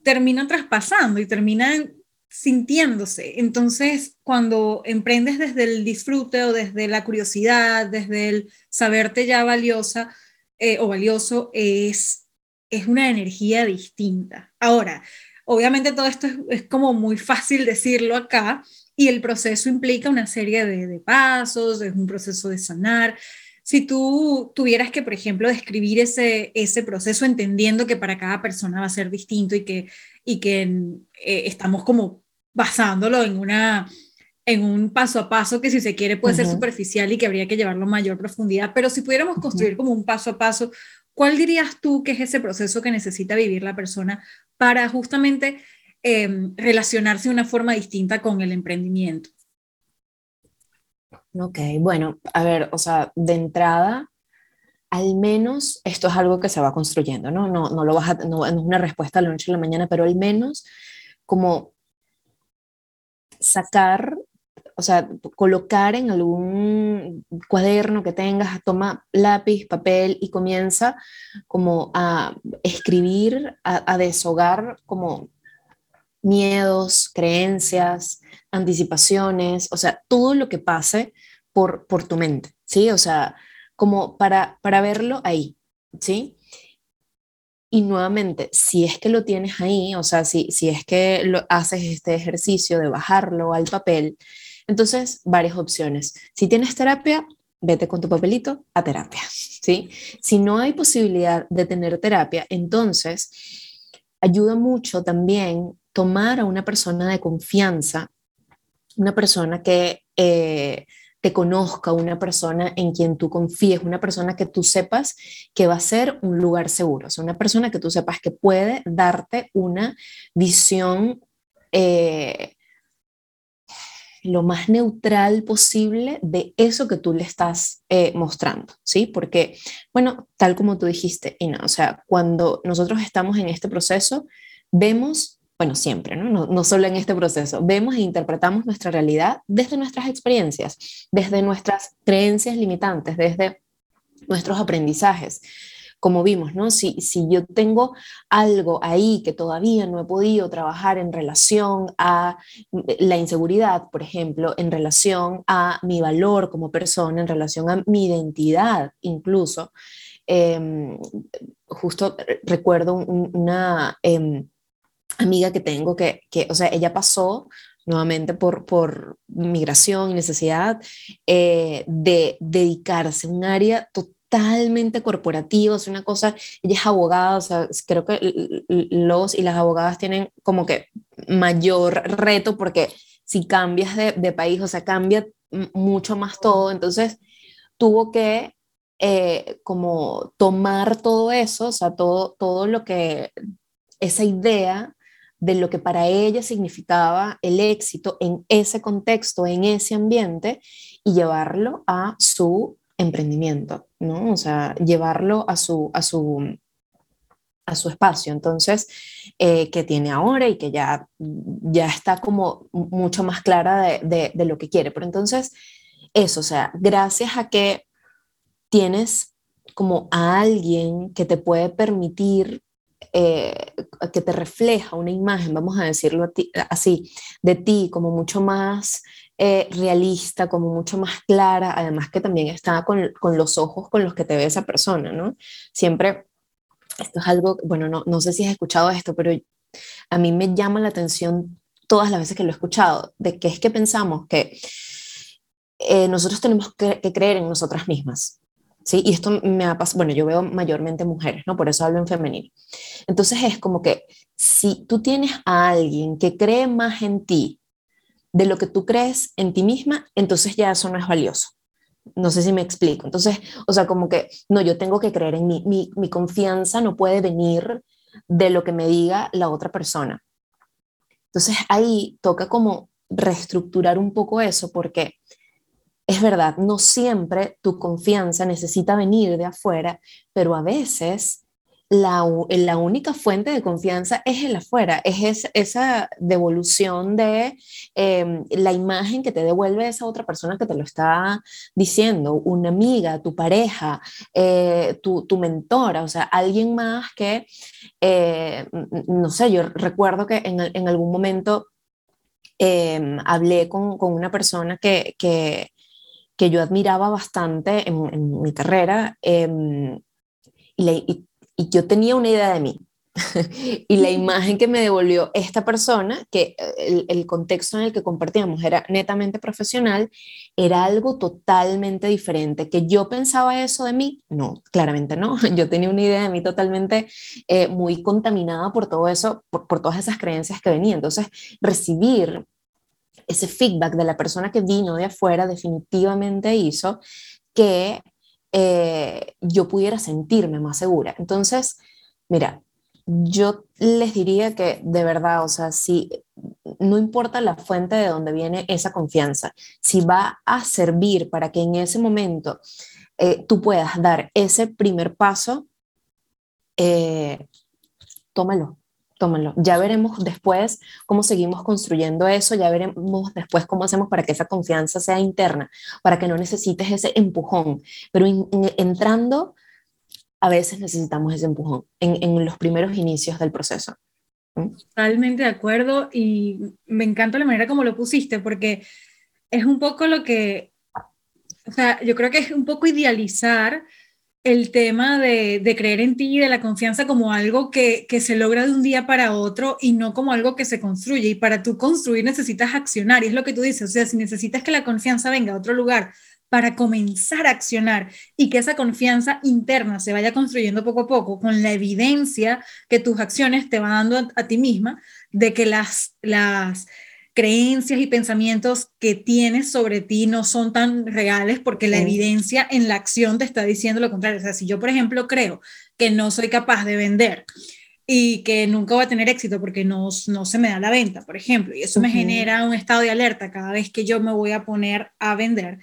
terminan traspasando y terminan sintiéndose. Entonces, cuando emprendes desde el disfrute o desde la curiosidad, desde el saberte ya valiosa eh, o valioso, es, es una energía distinta. Ahora, obviamente todo esto es, como muy fácil decirlo acá y el proceso implica una serie de, pasos, es un proceso de sanar. Si tú tuvieras que, por ejemplo, describir ese, ese proceso entendiendo que para cada persona va a ser distinto y que, y que eh, estamos como basándolo en, una, en un paso a paso que si se quiere puede ser superficial y que habría que llevarlo a mayor profundidad, pero si pudiéramos construir como un paso a paso, ¿cuál dirías tú que es ese proceso que necesita vivir la persona para justamente em, relacionarse de una forma distinta con el emprendimiento? Ok, bueno, a ver, o sea, de entrada, al menos esto es algo que se va construyendo, ¿no? No, no, lo vas a, no, no es una respuesta a la noche a la mañana, pero al menos como sacar, o sea, colocar en algún cuaderno que tengas, toma lápiz, papel y comienza como a escribir, a, deshogar como miedos, creencias, anticipaciones, o sea, todo lo que pase por, por tu mente, ¿sí? O sea, como para, para verlo ahí, ¿sí? Y nuevamente, si es que lo tienes ahí, o sea, si, si es que lo, haces este ejercicio de bajarlo al papel, entonces varias opciones. Si tienes terapia, vete con tu papelito a terapia, ¿sí? Si no hay posibilidad de tener terapia, entonces ayuda mucho también tomar a una persona de confianza, una persona que eh, te conozca, una persona en quien tú confíes, una persona que tú sepas que va a ser un lugar seguro, o sea, una persona que tú sepas que puede darte una visión eh, lo más neutral posible de eso que tú le estás eh, mostrando, ¿sí? Porque, bueno, tal como tú dijiste, Ina, o sea, cuando nosotros estamos en este proceso, vemos bueno, siempre, ¿no? ¿no? solo en este proceso, vemos e interpretamos nuestra realidad desde nuestras experiencias, desde nuestras creencias limitantes, desde nuestros aprendizajes. como vimos, ¿no? Si, si yo tengo algo ahí que todavía no he podido trabajar en relación a la inseguridad, por ejemplo, en relación a mi valor como persona, en relación a mi identidad incluso, em, justo recuerdo una em, amiga que tengo que, que, o sea, ella pasó nuevamente por, por migración y necesidad eh, de dedicarse a un área totalmente corporativo, es una cosa, ella es abogada, o sea, creo que los y las abogadas tienen como que mayor reto porque si cambias de, de país, o sea, cambia mucho más todo, entonces tuvo que eh, como tomar todo eso, o sea, todo, todo lo que, esa idea de lo que para ella significaba el éxito en ese contexto, en ese ambiente, y llevarlo a su emprendimiento, ¿no? O sea, llevarlo a su, a su, a su espacio. Entonces, eh, que tiene ahora y que ya, ya está como mucho más clara de, de, lo que quiere. Pero entonces, eso, o sea, gracias a que tienes como a alguien que te puede permitir eh, que te refleja una imagen, vamos a decirlo así, de ti como mucho más eh, realista, como mucho más clara, además que también está con, con, los ojos con los que te ve esa persona, ¿no? Siempre, esto es algo, bueno, no, no sé si has escuchado esto, pero a mí me llama la atención todas las veces que lo he escuchado, de que es que pensamos que eh, nosotros tenemos que, que, creer en nosotras mismas. ¿Sí? Y esto me ha pasado, bueno, yo veo mayormente mujeres, ¿no? Por eso hablo en femenino. Entonces es como que si tú tienes a alguien que cree más en ti de lo que tú crees en ti misma, entonces ya eso no es valioso. No sé si me explico. Entonces, o sea, como que, no, yo tengo que creer en mí. Mi, mi confianza no puede venir de lo que me diga la otra persona. Entonces ahí toca como reestructurar un poco eso porque es verdad, no siempre tu confianza necesita venir de afuera, pero a veces la, la, única fuente de confianza es el afuera, es esa devolución de em, la imagen que te devuelve esa otra persona que te lo está diciendo, una amiga, tu pareja, eh, tu, tu, mentora, o sea, alguien más que, eh, no sé, yo recuerdo que en, en algún momento em, hablé con, con, una persona que, que, que, yo admiraba bastante en, en mi carrera em, y, y y yo tenía una idea de mí. y la imagen que me devolvió esta persona, que eh, el, contexto en el que compartíamos era netamente profesional, era algo totalmente diferente. ¿Que yo pensaba eso de mí? No, claramente no. Yo tenía una idea de mí totalmente eh, muy contaminada por todo eso, por, por todas esas creencias que venían. Entonces, recibir ese feedback de la persona que vino de afuera definitivamente hizo que eh, yo pudiera sentirme más segura. Entonces, mira, yo les diría que de verdad, o sea, si no importa la fuente de donde viene esa confianza, si va a servir para que en ese momento eh, tú puedas dar ese primer paso, eh, tómalo, tómalo. Ya veremos después cómo seguimos construyendo eso, ya veremos después cómo hacemos para que esa confianza sea interna, para que no necesites ese empujón. Pero entrando, a veces necesitamos ese empujón en, en los primeros inicios del proceso. ¿Mm? Totalmente de acuerdo y me encanta la manera como lo pusiste porque es un poco lo que, o sea, yo creo que es un poco idealizar el tema de, creer en ti y de la confianza como algo que, se logra de un día para otro y no como algo que se construye. Y para tú construir necesitas accionar. Y es lo que tú dices, o sea, si necesitas que la confianza venga a otro lugar para comenzar a accionar y que esa confianza interna se vaya construyendo poco a poco con la evidencia que tus acciones te van dando a, a ti misma de que las, las, creencias y pensamientos que tienes sobre ti no son tan reales porque la evidencia en la acción te está diciendo lo contrario. O sea, si yo, por ejemplo, creo que no soy capaz de vender y que nunca voy a tener éxito porque no, no se me da la venta, por ejemplo, y eso me genera un estado de alerta cada vez que yo me voy a poner a vender,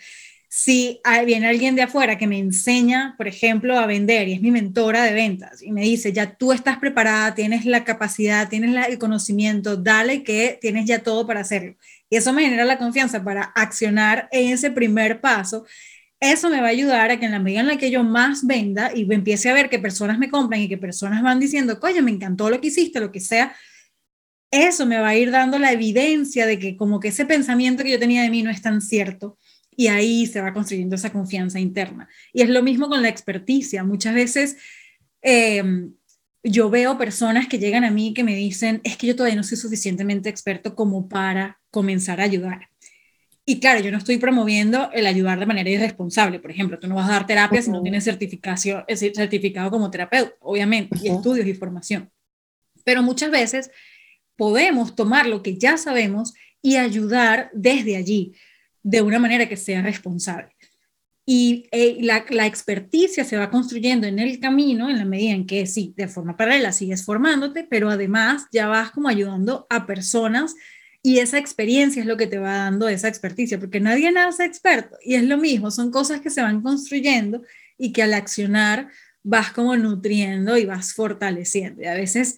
si viene alguien de afuera que me enseña, por ejemplo, a vender y es mi mentora de ventas y me dice, ya tú estás preparada, tienes la capacidad, tienes el conocimiento, dale que tienes ya todo para hacerlo. Y eso me genera la confianza para accionar en ese primer paso. eso me va a ayudar a que en la medida en la que yo más venda y empiece a ver que personas me compran y que personas van diciendo, coño, me encantó lo que hiciste, lo que sea, eso me va a ir dando la evidencia de que como que ese pensamiento que yo tenía de mí no es tan cierto y ahí se va construyendo esa confianza interna. Y es lo mismo con la experticia. Muchas veces em, yo veo personas que llegan a mí que me dicen, es que yo todavía no soy suficientemente experto como para comenzar a ayudar. Y claro, yo no estoy promoviendo el ayudar de manera irresponsable. Por ejemplo, tú no vas a dar terapia si no tienes certificación, certificado como terapeuta, obviamente, y estudios y formación. Pero muchas veces podemos tomar lo que ya sabemos y ayudar desde allí de una manera que sea responsable. Y eh, la, la, experticia se va construyendo en el camino en la medida en que sí, de forma paralela sigues formándote, pero además ya vas como ayudando a personas y esa experiencia es lo que te va dando esa experticia, porque nadie nace experto y es lo mismo, son cosas que se van construyendo y que al accionar vas como nutriendo y vas fortaleciendo. Y a veces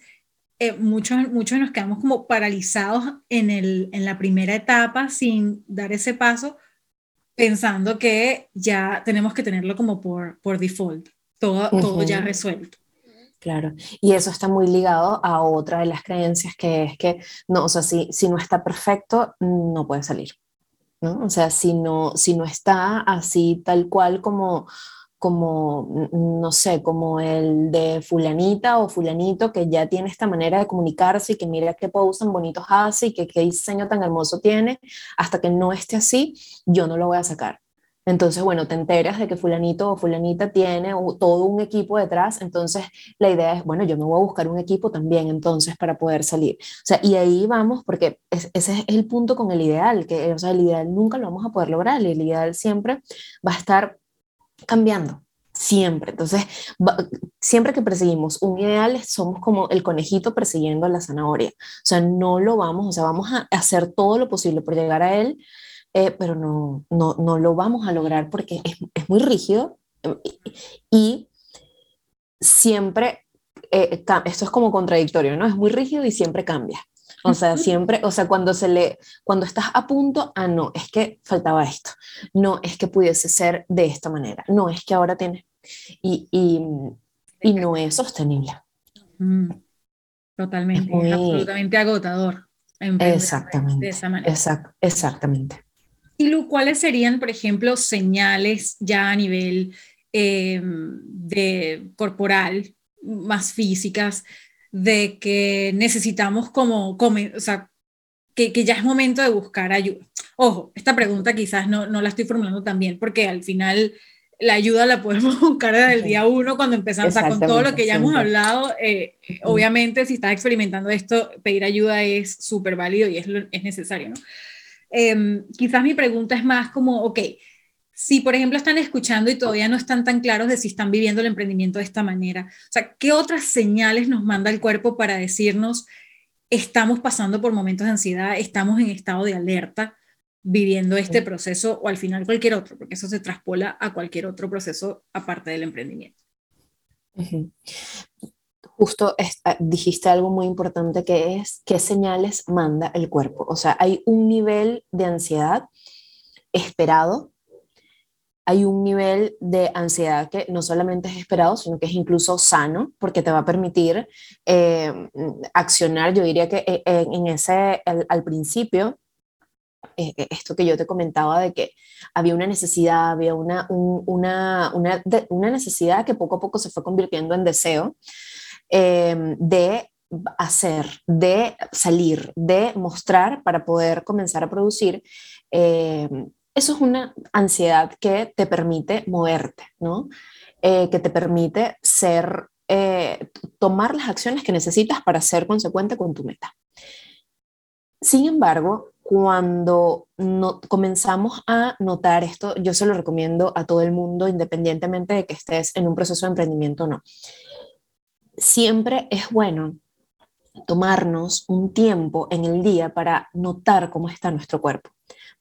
eh, muchos, muchos nos quedamos como paralizados en, el, en la primera etapa sin dar ese paso, pensando que ya tenemos que tenerlo como por, por default, todo, todo ya resuelto. Claro, y eso está muy ligado a otra de las creencias que es que, no, o sea, si, si no está perfecto, no puede salir, ¿no? O sea, si no, si no está así tal cual como, como, no sé, como el de fulanita o fulanito que ya tiene esta manera de comunicarse y que mira qué tan bonitos hace y que qué diseño tan hermoso tiene, hasta que no esté así, yo no lo voy a sacar. Entonces, bueno, te enteras de que fulanito o fulanita tiene todo un equipo detrás, entonces la idea es, bueno, yo me voy a buscar un equipo también entonces para poder salir. O sea, y ahí vamos, porque ese es el punto con el ideal, que, o sea, el ideal nunca lo vamos a poder lograr, el ideal siempre va a estar cambiando, siempre. Entonces, siempre que perseguimos un ideal, somos como el conejito persiguiendo la zanahoria. O sea, no lo vamos, o sea, vamos a hacer todo lo posible por llegar a él, eh, pero no, no, no, lo vamos a lograr porque es, es muy rígido y, siempre, eh, esto es como contradictorio, ¿no? Es muy rígido y siempre cambia. O sea, siempre, o sea, cuando se le, cuando estás a punto, ah, no, es que faltaba esto, no, es que pudiese ser de esta manera, no, es que ahora tiene, y, y, y no es sostenible. Mm, totalmente, es absolutamente agotador. Exactamente. De esa manera. exactamente. ¿Y lo, cuáles serían, por ejemplo, señales ya a nivel em, de corporal, más físicas, de que necesitamos como, o sea, que, que, ya es momento de buscar ayuda? Ojo, esta pregunta quizás no, no la estoy formulando tan bien, porque al final la ayuda la podemos buscar desde el día uno cuando empezamos, o sea, con todo lo que ya hemos hablado, eh, obviamente si estás experimentando esto, pedir ayuda es súper válido y es, es necesario, ¿no? Em, quizás mi pregunta es más como, ok, si por ejemplo están escuchando y todavía no están tan claros de si están viviendo el emprendimiento de esta manera, o sea, ¿qué otras señales nos manda el cuerpo para decirnos estamos pasando por momentos de ansiedad, estamos en estado de alerta viviendo este proceso o al final cualquier otro, porque eso se traspola a cualquier otro proceso aparte del emprendimiento? justo ah, dijiste algo muy importante que es qué señales manda el cuerpo. O sea, hay un nivel de ansiedad esperado, hay un nivel de ansiedad que no solamente es esperado, sino que es incluso sano, porque te va a permitir eh, accionar. Yo diría que eh, en ese, al, principio, eh, esto que yo te comentaba de que había una necesidad, había una, una, una, necesidad que poco a poco se fue convirtiendo en deseo. De hacer, de salir, de mostrar para poder comenzar a producir. Eso es una ansiedad que te permite moverte, ¿no? Eh, que te permite ser, eh, tomar las acciones que necesitas para ser consecuente con tu meta. Sin embargo, cuando no, comenzamos a notar esto, yo se lo recomiendo a todo el mundo, independientemente de que estés en un proceso de emprendimiento o no siempre es bueno tomarnos un tiempo en el día para notar cómo está nuestro cuerpo,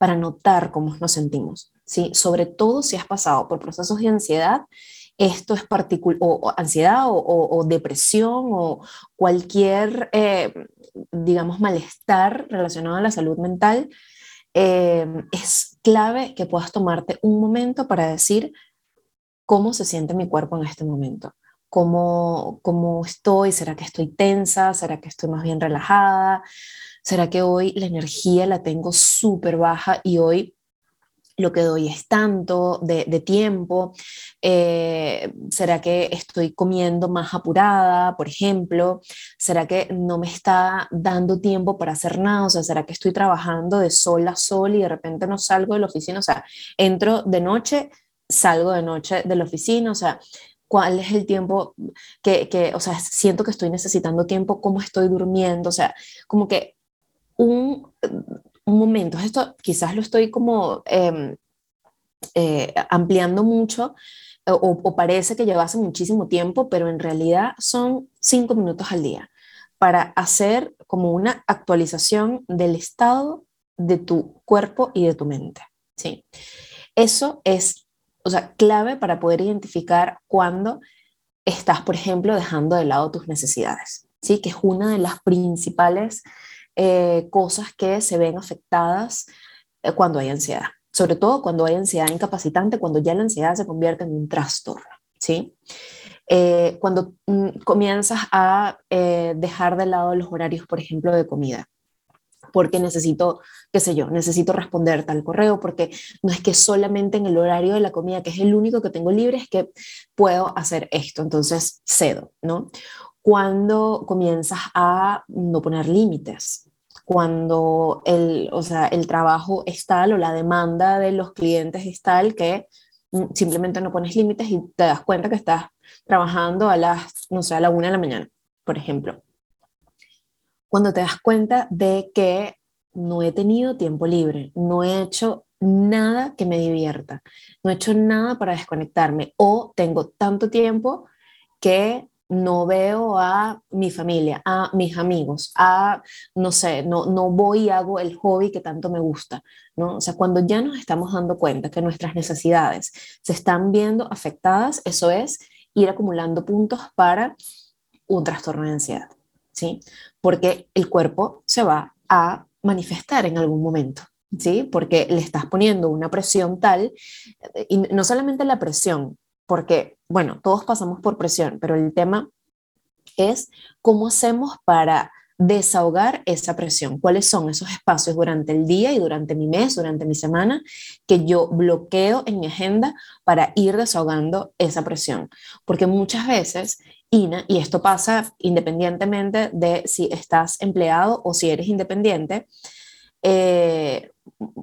para notar cómo nos sentimos, ¿sí? Sobre todo si has pasado por procesos de ansiedad, esto es particular, o, ansiedad o, depresión o cualquier, eh, digamos, malestar relacionado a la salud mental, eh, es clave que puedas tomarte un momento para decir cómo se siente mi cuerpo en este momento. ¿Cómo, cómo estoy? ¿Será que estoy tensa? ¿Será que estoy más bien relajada? ¿Será que hoy la energía la tengo súper baja y hoy lo que doy es tanto de, tiempo, eh, será que estoy comiendo más apurada, por ejemplo, será que no me está dando tiempo para hacer nada, o sea, será que estoy trabajando de sol a sol y de repente no salgo de la oficina, o sea, entro de noche, salgo de noche de la oficina, o sea, cuál es el tiempo que, que, o sea, siento que estoy necesitando tiempo, cómo estoy durmiendo, o sea, como que un, un momento, esto quizás lo estoy como em, eh, ampliando mucho o, parece que lleva hace muchísimo tiempo, pero en realidad son cinco minutos al día para hacer como una actualización del estado de tu cuerpo y de tu mente. ¿sí? Eso es o sea, clave para poder identificar cuando estás, por ejemplo, dejando de lado tus necesidades, ¿sí? que es una de las principales eh, cosas que se ven afectadas eh, cuando hay ansiedad, sobre todo cuando hay ansiedad incapacitante, cuando ya la ansiedad se convierte en un trastorno, ¿sí? Eh, cuando mm, comienzas a dejar de lado los horarios, por ejemplo, de comida, porque necesito, qué sé yo, necesito responder tal correo, porque no es que solamente en el horario de la comida, que es el único que tengo libre, es que puedo hacer esto, entonces cedo, ¿no? cuando comienzas a no poner límites, cuando el, o sea, el trabajo es tal o la demanda de los clientes es tal que mm, simplemente no pones límites y te das cuenta que estás trabajando a las, no sé, a la una de la mañana, por ejemplo. Cuando te das cuenta de que no he tenido tiempo libre, no he hecho nada que me divierta, no he hecho nada para desconectarme o tengo tanto tiempo que no veo a mi familia, a mis amigos, a, no sé, no, no voy y hago el hobby que tanto me gusta, ¿no? O sea, cuando ya nos estamos dando cuenta que nuestras necesidades se están viendo afectadas, eso es ir acumulando puntos para un trastorno de ansiedad, ¿sí? Porque el cuerpo se va a manifestar en algún momento. ¿Sí? Porque le estás poniendo una presión tal, y no solamente la presión, porque, bueno, todos pasamos por presión, pero el tema es cómo hacemos para desahogar esa presión, cuáles son esos espacios durante el día y durante mi mes, durante mi semana, que yo bloqueo en mi agenda para ir desahogando esa presión. Porque muchas veces, Ina, y esto pasa independientemente de si estás empleado o si eres independiente, eh,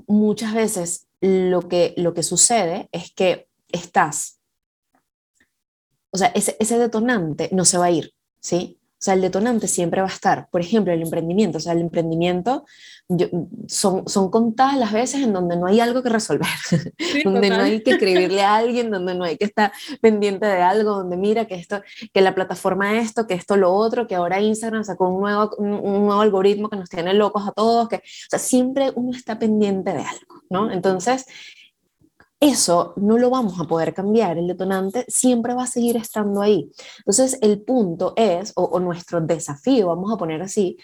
muchas veces lo que, lo que sucede es que estás o sea, ese, ese detonante no se va a ir, ¿sí? O sea, el detonante siempre va a estar. Por ejemplo, el emprendimiento. O sea, el emprendimiento son, son contadas las veces en donde no hay algo que resolver, donde no hay que escribirle a alguien, donde no hay que estar pendiente de algo, donde mira que esto, que la plataforma esto, que esto lo otro, que ahora Instagram sacó un nuevo, un, un nuevo algoritmo que nos tiene locos a todos, que, o sea, siempre uno está pendiente de algo, ¿no? Entonces, eso no lo vamos a poder cambiar, el detonante siempre va a seguir estando ahí. Entonces, el punto es, o, nuestro desafío, vamos a poner así,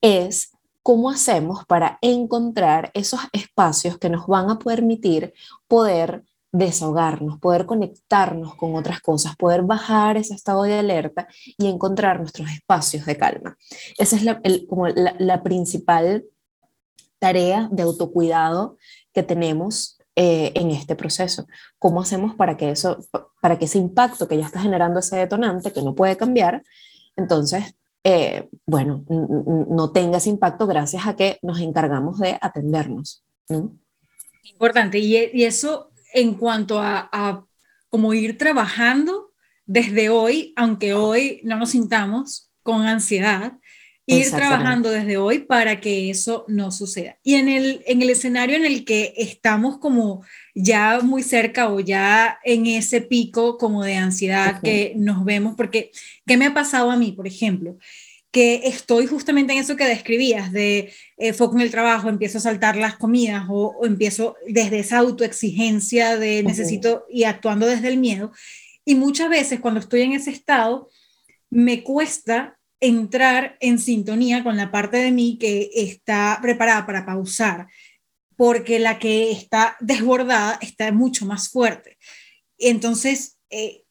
es cómo hacemos para encontrar esos espacios que nos van a permitir poder desahogarnos, poder conectarnos con otras cosas, poder bajar ese estado de alerta y encontrar nuestros espacios de calma. Esa es la, como la principal tarea de autocuidado que tenemos eh, en este proceso. ¿Cómo hacemos para que, eso, para que ese impacto que ya está generando ese detonante, que no puede cambiar, entonces, eh, bueno, no tenga ese impacto gracias a que nos encargamos de atendernos? Importante. Y, y, eso en cuanto a, a como ir trabajando desde hoy, aunque hoy no nos sintamos con ansiedad, ir trabajando desde hoy para que eso no suceda. Y en el, en el escenario en el que estamos como ya muy cerca o ya en ese pico como de ansiedad que nos vemos, porque ¿qué me ha pasado a mí, por ejemplo? que estoy justamente en eso que describías, de eh, foco en el trabajo, empiezo a saltar las comidas o, empiezo desde esa autoexigencia de necesito y actuando desde el miedo. Y muchas veces cuando estoy en ese estado, me cuesta entrar en sintonía con la parte de mí que está preparada para pausar, porque la que está desbordada está mucho más fuerte. Entonces, eh,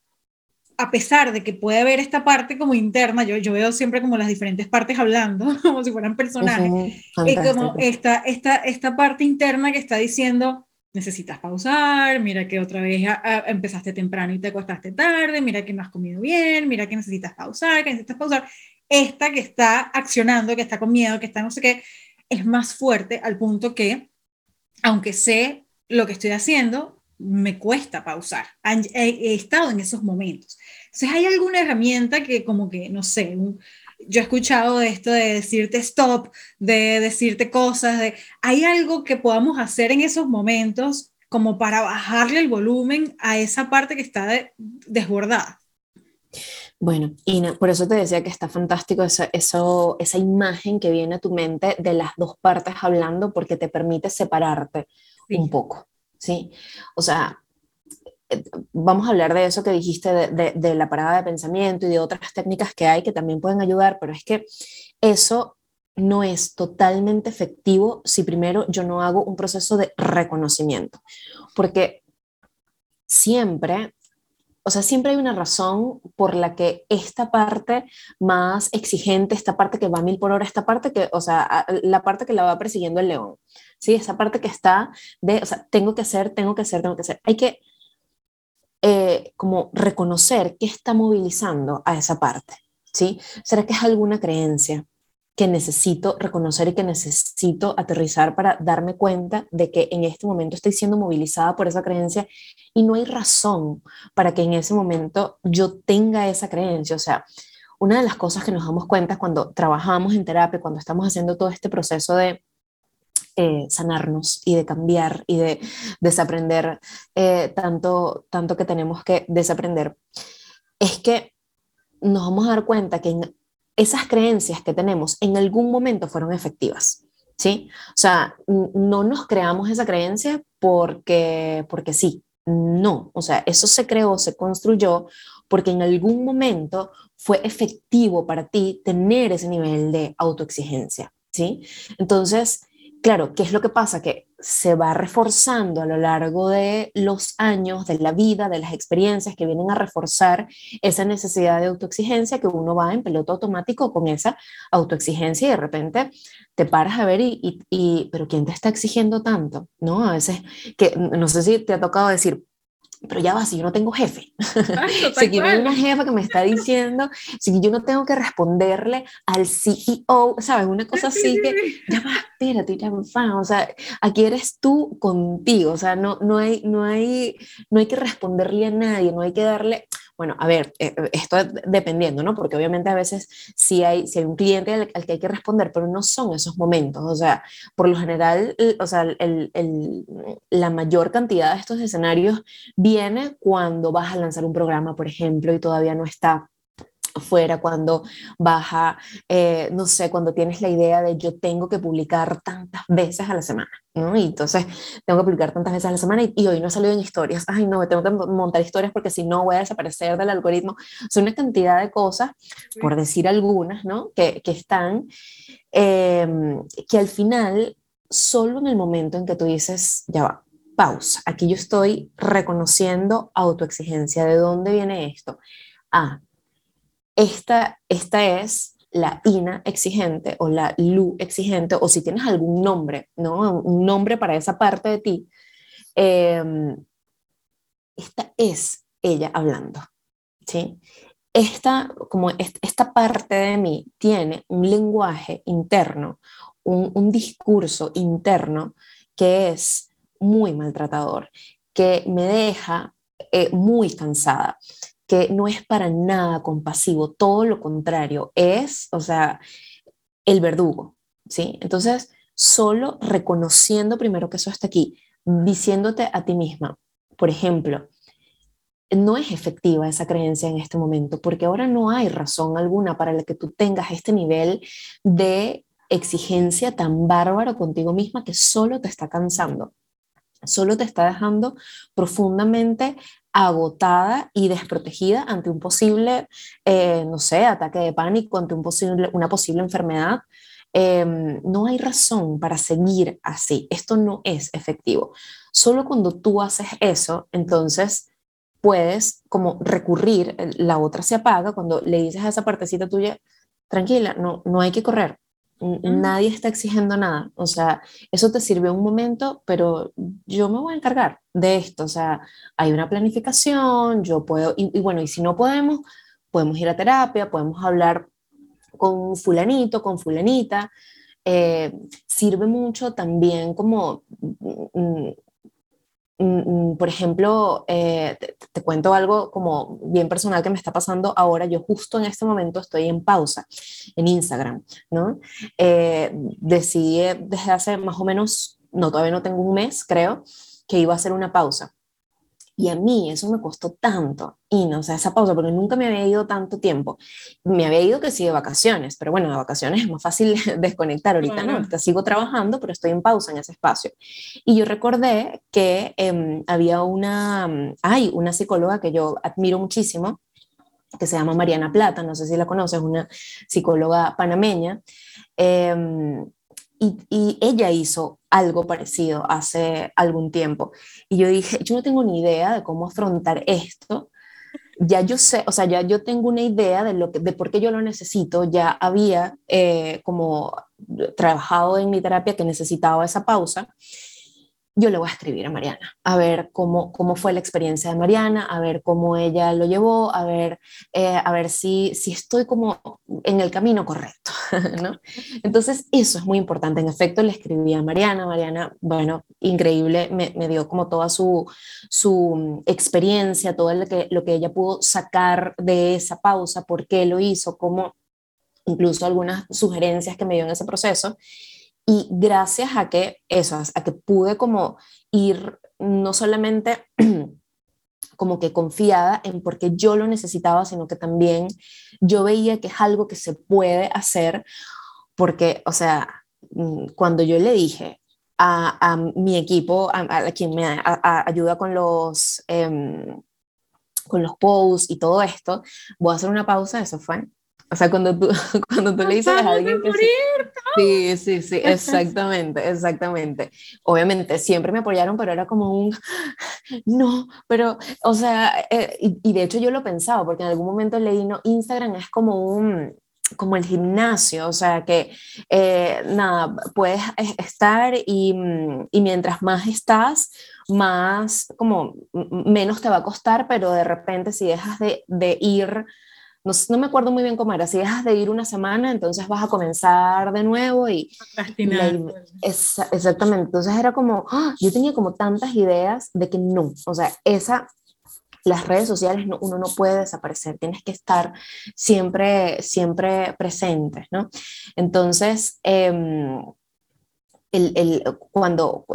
a pesar de que puede haber esta parte como interna, yo, yo veo siempre como las diferentes partes hablando, como si fueran personajes, y como esta, esta, esta parte interna que está diciendo, necesitas pausar, mira que otra vez empezaste temprano y te acostaste tarde, mira que no has comido bien, mira que necesitas pausar, que necesitas pausar. Esta que está accionando, que está con miedo, que está no sé qué, es más fuerte al punto que, aunque sé lo que estoy haciendo, me cuesta pausar. He, estado en esos momentos. Entonces, ¿hay alguna herramienta que como que, no sé, yo he escuchado de esto de decirte stop, de decirte cosas, de, ¿hay algo que podamos hacer en esos momentos como para bajarle el volumen a esa parte que está desbordada? Bueno, y por eso te decía que está fantástico eso, eso, esa imagen que viene a tu mente de las dos partes hablando porque te permite separarte un poco, ¿sí? O sea, eh, vamos a hablar de eso que dijiste, de, de, la parada de pensamiento y de otras técnicas que hay que también pueden ayudar, pero es que eso no es totalmente efectivo si primero yo no hago un proceso de reconocimiento, porque siempre o sea, siempre hay una razón por la que esta parte más exigente, esta parte que va a mil por hora, esta parte que, o sea, la parte que la va persiguiendo el león, ¿sí? Esa parte que está de, o sea, tengo que hacer, tengo que hacer, tengo que hacer. Hay que eh, como reconocer qué está movilizando a esa parte, ¿sí? ¿Será que es alguna creencia? Que necesito reconocer y que necesito aterrizar para darme cuenta de que en este momento estoy siendo movilizada por esa creencia y no hay razón para que en ese momento yo tenga esa creencia. O sea, una de las cosas que nos damos cuenta cuando trabajamos en terapia, cuando estamos haciendo todo este proceso de eh, sanarnos y de cambiar y de desaprender eh, tanto, tanto que tenemos que desaprender, es que nos vamos a dar cuenta que en esas creencias que tenemos en algún momento fueron efectivas. ¿Sí? O sea, no nos creamos esa creencia porque, porque sí, no, o sea, eso se creó, se construyó porque en algún momento fue efectivo para ti tener ese nivel de autoexigencia, ¿sí? Entonces, claro, ¿qué es lo que pasa? Que se va reforzando a lo largo de los años, de la vida, de las experiencias que vienen a reforzar esa necesidad de autoexigencia que uno va en piloto automático con esa autoexigencia y de repente te paras a ver y, y, pero ¿quién te está exigiendo tanto? ¿No? A veces que no sé si te ha tocado decir, pero ya va, si yo no tengo jefe, si yo hay una jefa que me está diciendo, si yo no tengo que responderle al CEO, ¿sabes? Una cosa así que, ya va, espérate, ya va, o sea, aquí eres tú contigo, o sea, no, no, hay, no, hay, no hay que responderle a nadie, no hay que darle, bueno, a ver, eh, esto dependiendo, ¿no? Porque obviamente a veces sí hay, si hay un cliente al, que hay que responder, pero no son esos momentos. O sea, por lo general, o sea, el, la mayor cantidad de estos escenarios viene cuando vas a lanzar un programa, por ejemplo, y todavía no está fuera, cuando baja, eh, no sé, cuando tienes la idea de yo tengo que publicar tantas veces a la semana, ¿no? Y entonces tengo que publicar tantas veces a la semana y, hoy no he salido en historias, ay no, tengo que montar historias porque si no voy a desaparecer del algoritmo. Son una cantidad de cosas, por decir algunas, ¿no? Que, que están, em, que al final, solo en el momento en que tú dices, ya va, pausa, aquí yo estoy reconociendo autoexigencia, ¿de dónde viene esto? Ah, esta, esta es la INA exigente o la LU exigente, o si tienes algún nombre, ¿no? Un nombre para esa parte de ti. Em, esta es ella hablando, ¿sí? Esta, como esta parte de mí tiene un lenguaje interno, un, discurso interno que es muy maltratador, que me deja eh, muy cansada, que no es para nada compasivo, todo lo contrario, es, o sea, el verdugo, ¿sí? Entonces, solo reconociendo primero que eso está aquí, diciéndote a ti misma, por ejemplo, no es efectiva esa creencia en este momento, porque ahora no hay razón alguna para la que tú tengas este nivel de exigencia tan bárbaro contigo misma que solo te está cansando, solo te está dejando profundamente agotada y desprotegida ante un posible, eh, no sé, ataque de pánico, ante un posible, una posible enfermedad. em, no hay razón para seguir así, esto no es efectivo. Solo cuando tú haces eso, entonces puedes como recurrir, la otra se apaga cuando le dices a esa partecita tuya, tranquila, no, no hay que correr, Nadie está exigiendo nada. O sea, eso te sirve un momento, pero yo me voy a encargar de esto. O sea, hay una planificación, yo puedo, y, bueno, y si no podemos, podemos ir a terapia, podemos hablar con fulanito, con fulanita. Eh, sirve mucho también como Mm, mm, por ejemplo, eh, te, cuento algo como bien personal que me está pasando ahora. Yo justo en este momento estoy en pausa en Instagram, ¿no? Eh, decidí desde hace más o menos, no, todavía no tengo un mes, creo, que iba a hacer una pausa. Y a mí eso me costó tanto, y no, o sea, esa pausa, porque nunca me había ido tanto tiempo. Me había ido que sí de vacaciones, pero bueno, de vacaciones es más fácil desconectar. Ahorita no, ahorita sigo trabajando, pero estoy en pausa en ese espacio. Y yo recordé que em, había una, hay una psicóloga que yo admiro muchísimo, que se llama Mariana Plata, no sé si la conoces, una psicóloga panameña. Eh, y, ella hizo algo parecido hace algún tiempo. Y yo dije, yo no tengo ni idea de cómo afrontar esto. Ya yo sé, o sea, ya yo tengo una idea de, lo que, de por qué yo lo necesito. Ya había eh, como trabajado en mi terapia que necesitaba esa pausa yo le voy a escribir a Mariana, a ver cómo, cómo fue la experiencia de Mariana, a ver cómo ella lo llevó, a ver, eh, a ver si, si estoy como en el camino correcto, ¿no? Entonces, eso es muy importante. En efecto, le escribí a Mariana, Mariana, bueno, increíble, me, me dio como toda su, su experiencia, todo lo que, lo que ella pudo sacar de esa pausa, por qué lo hizo, cómo incluso algunas sugerencias que me dio en ese proceso. Y gracias a que eso, a que pude como ir no solamente como que confiada en porque yo lo necesitaba, sino que también yo veía que es algo que se puede hacer, porque, o sea, mm, cuando yo le dije a, a mi equipo, a, quien me ayuda con los, em, con los posts y todo esto, voy a hacer una pausa, eso fue o sea, cuando tú, cuando tú le dices a alguien que... Sí, sí, sí, exactamente, exactamente. Obviamente, siempre me apoyaron, pero era como un... No, pero, o sea, eh, y, de hecho yo lo pensaba, porque en algún momento leí, no, Instagram es como un como el gimnasio, o sea que eh, nada, puedes estar y, y, mientras más estás, más como menos te va a costar, pero de repente si dejas de, de ir no, me acuerdo muy bien cómo era, si dejas de ir una semana, entonces vas a comenzar de nuevo y... exactamente, entonces era como, ¡ah! yo tenía como tantas ideas de que no, o sea, esa, las redes sociales no, uno no puede desaparecer, tienes que estar siempre, siempre presente, ¿no? Entonces, em, el, el, cuando,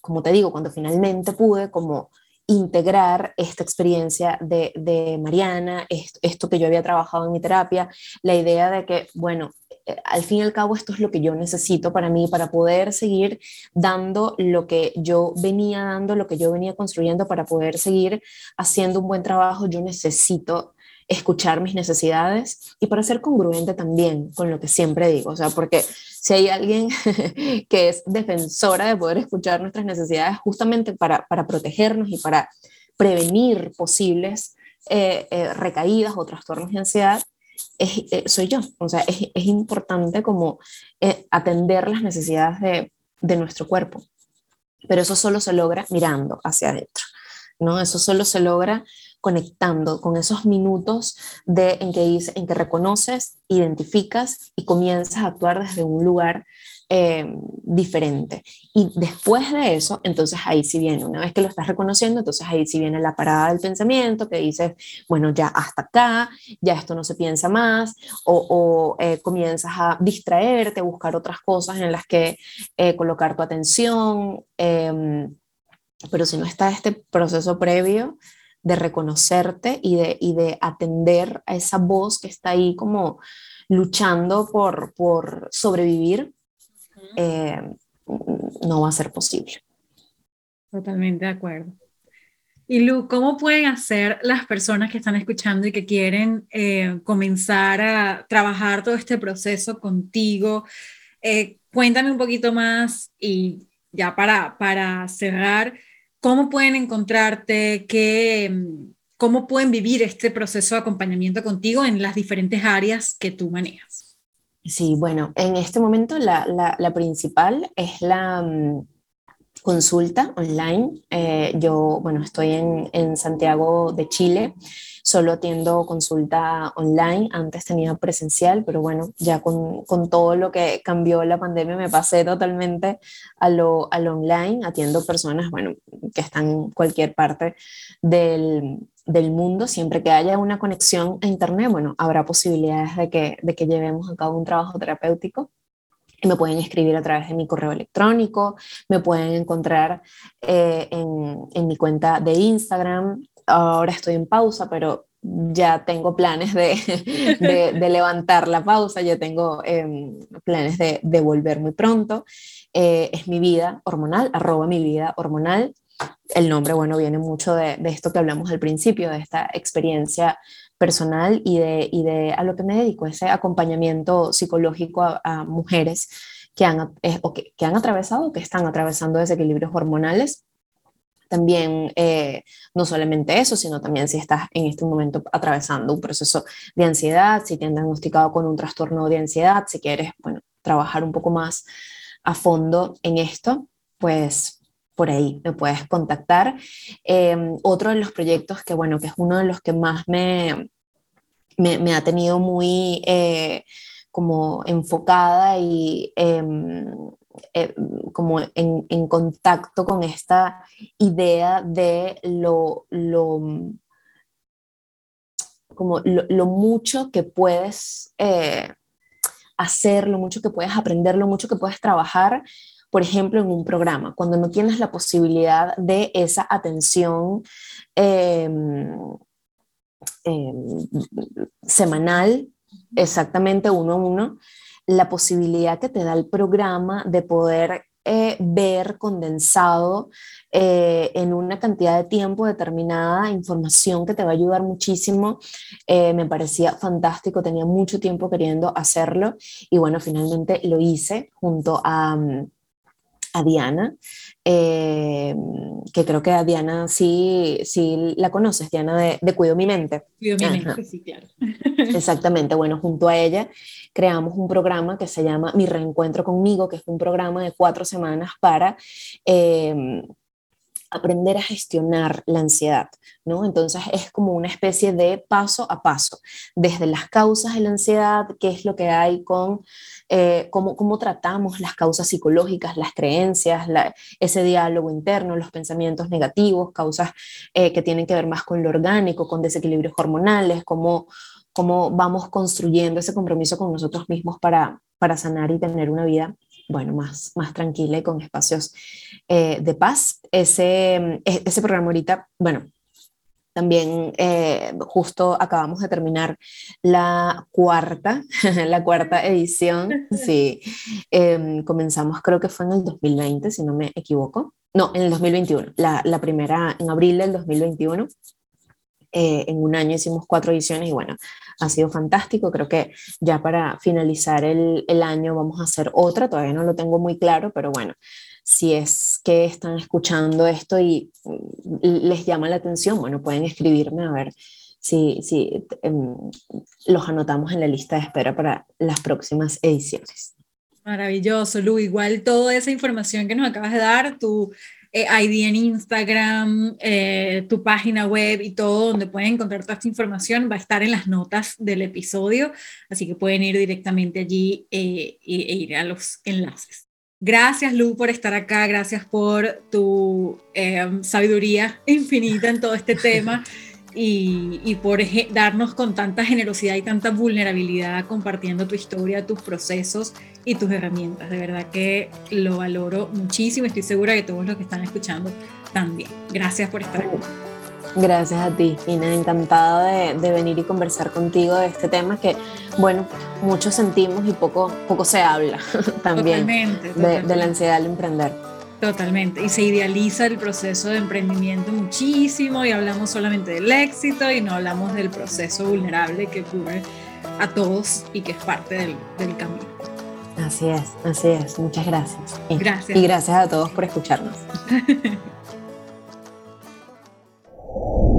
como te digo, cuando finalmente pude como integrar esta experiencia de, Mariana, esto, que yo había trabajado en mi terapia, la idea de que, bueno, eh, al fin y al cabo esto es lo que yo necesito para mí, para poder seguir dando lo que yo venía dando, lo que yo venía construyendo, para poder seguir haciendo un buen trabajo, yo necesito escuchar mis necesidades y para ser congruente también con lo que siempre digo, o sea, porque si hay alguien que es defensora de poder escuchar nuestras necesidades justamente para, para protegernos y para prevenir posibles eh, eh, recaídas o trastornos de ansiedad, eh, soy yo. O sea, es, es importante como atender las necesidades de, de nuestro cuerpo. Pero eso solo se logra mirando hacia adentro, ¿no? Eso solo se logra conectando con esos minutos de, en, que, en que reconoces, identificas y comienzas a actuar desde un lugar eh, diferente. Y después de eso, entonces ahí sí viene, una vez que lo estás reconociendo, entonces ahí sí viene la parada del pensamiento que dices, bueno, ya hasta acá, ya esto no se piensa más, o, eh, comienzas a distraerte, a buscar otras cosas en las que eh, colocar tu atención. Em, pero si no está este proceso previo, de reconocerte y de, y de atender a esa voz que está ahí como luchando por, por sobrevivir, eh, no va a ser posible. Totalmente de acuerdo. Y Lu, ¿cómo pueden hacer las personas que están escuchando y que quieren eh, comenzar a trabajar todo este proceso contigo? eh, cuéntame un poquito más y ya para, para cerrar, ¿cómo pueden encontrarte? ¿Qué, ¿Cómo pueden vivir este proceso de acompañamiento contigo en las diferentes áreas que tú manejas? Sí, bueno, en este momento la, la, principal es la mm, consulta online. Eh, yo, bueno, estoy en, en Santiago de Chile solo atiendo consulta online, antes tenía presencial, pero bueno, ya con, con todo lo que cambió la pandemia me pasé totalmente a lo, al online, atiendo personas, bueno, que están en cualquier parte del, del mundo, siempre que haya una conexión a Internet, bueno, habrá posibilidades de que, de que llevemos a cabo un trabajo terapéutico. Me pueden escribir a través de mi correo electrónico, me pueden encontrar eh, en, en, mi cuenta de Instagram, ahora estoy en pausa, pero ya tengo planes de, levantar la pausa, ya tengo em, planes de, volver muy pronto. Eh, es mi vida hormonal, arroba mi vida hormonal. El nombre, bueno, viene mucho de, esto que hablamos al principio, de esta experiencia personal y de, a lo que me dedico, ese acompañamiento psicológico a, mujeres que han, eh, o que, que han atravesado, que están atravesando desequilibrios hormonales también eh, no solamente eso, sino también si estás en este momento atravesando un proceso de ansiedad, si te han diagnosticado con un trastorno de ansiedad, si quieres, bueno, trabajar un poco más a fondo en esto, pues por ahí me puedes contactar. Em, otro de los proyectos que, bueno, que es uno de los que más me, me, ha tenido muy eh, como enfocada y em, eh, como en, en, contacto con esta idea de lo, lo como lo, mucho que puedes eh, hacer, lo mucho que puedes aprender, lo mucho que puedes trabajar, por ejemplo, en un programa, cuando no tienes la posibilidad de esa atención em, em, semanal, exactamente uno a uno, la posibilidad que te da el programa de poder eh, ver condensado eh, en una cantidad de tiempo determinada información que te va a ayudar muchísimo. Eh, me parecía fantástico, tenía mucho tiempo queriendo hacerlo y bueno, finalmente lo hice junto a... Mm, a Diana, eh, que creo que a Diana sí, sí la conoces, Diana de, de Cuido mi mente. Cuido mi mente, sí, claro. Exactamente, bueno, junto a ella creamos un programa que se llama Mi Reencuentro conmigo, que es un programa de cuatro semanas para... Eh, aprender a gestionar la ansiedad, ¿no? Entonces es como una especie de paso a paso, desde las causas de la ansiedad, qué es lo que hay con, eh, cómo, cómo, tratamos las causas psicológicas, las creencias, ese diálogo interno, los pensamientos negativos, causas eh, que tienen que ver más con lo orgánico, con desequilibrios hormonales, cómo, cómo vamos construyendo ese compromiso con nosotros mismos para, para sanar y tener una vida bueno, más, más tranquila y con espacios eh, de paz. Ese, e, ese programa ahorita, bueno, también eh, justo acabamos de terminar la cuarta, la cuarta edición. Sí, em, comenzamos creo que fue en el 2020, si no me equivoco. No, en el 2021. La, la primera en abril del 2021. Eh, en un año hicimos cuatro ediciones y bueno, ha sido fantástico. Creo que ya para finalizar el, el, año vamos a hacer otra, todavía no lo tengo muy claro, pero bueno, si es que están escuchando esto y mm, les llama la atención, bueno, pueden escribirme a ver si, si em, los anotamos en la lista de espera para las próximas ediciones. Maravilloso, Lu. Igual toda esa información que nos acabas de dar, tu eh, ID en Instagram, eh, tu página web y todo donde pueden encontrar toda esta información va a estar en las notas del episodio, así que pueden ir directamente allí eh, e, ir a los enlaces. Gracias Lu por estar acá, gracias por tu sabiduría infinita en todo este tema y, y por darnos con tanta generosidad y tanta vulnerabilidad compartiendo tu historia, tus procesos y tus herramientas. De verdad que lo valoro muchísimo. Estoy segura que todos los que están escuchando también. Gracias por estar aquí. Gracias a ti, Ina. Encantada de, de, venir y conversar contigo de este tema que, bueno, muchos sentimos y poco, poco se habla también De, de la ansiedad al emprender. Totalmente. Y se idealiza el proceso de emprendimiento muchísimo y hablamos solamente del éxito y no hablamos del proceso vulnerable que ocurre a todos y que es parte del, del camino. Así es, así es. Muchas gracias. Gracias. Y gracias a todos por escucharnos. you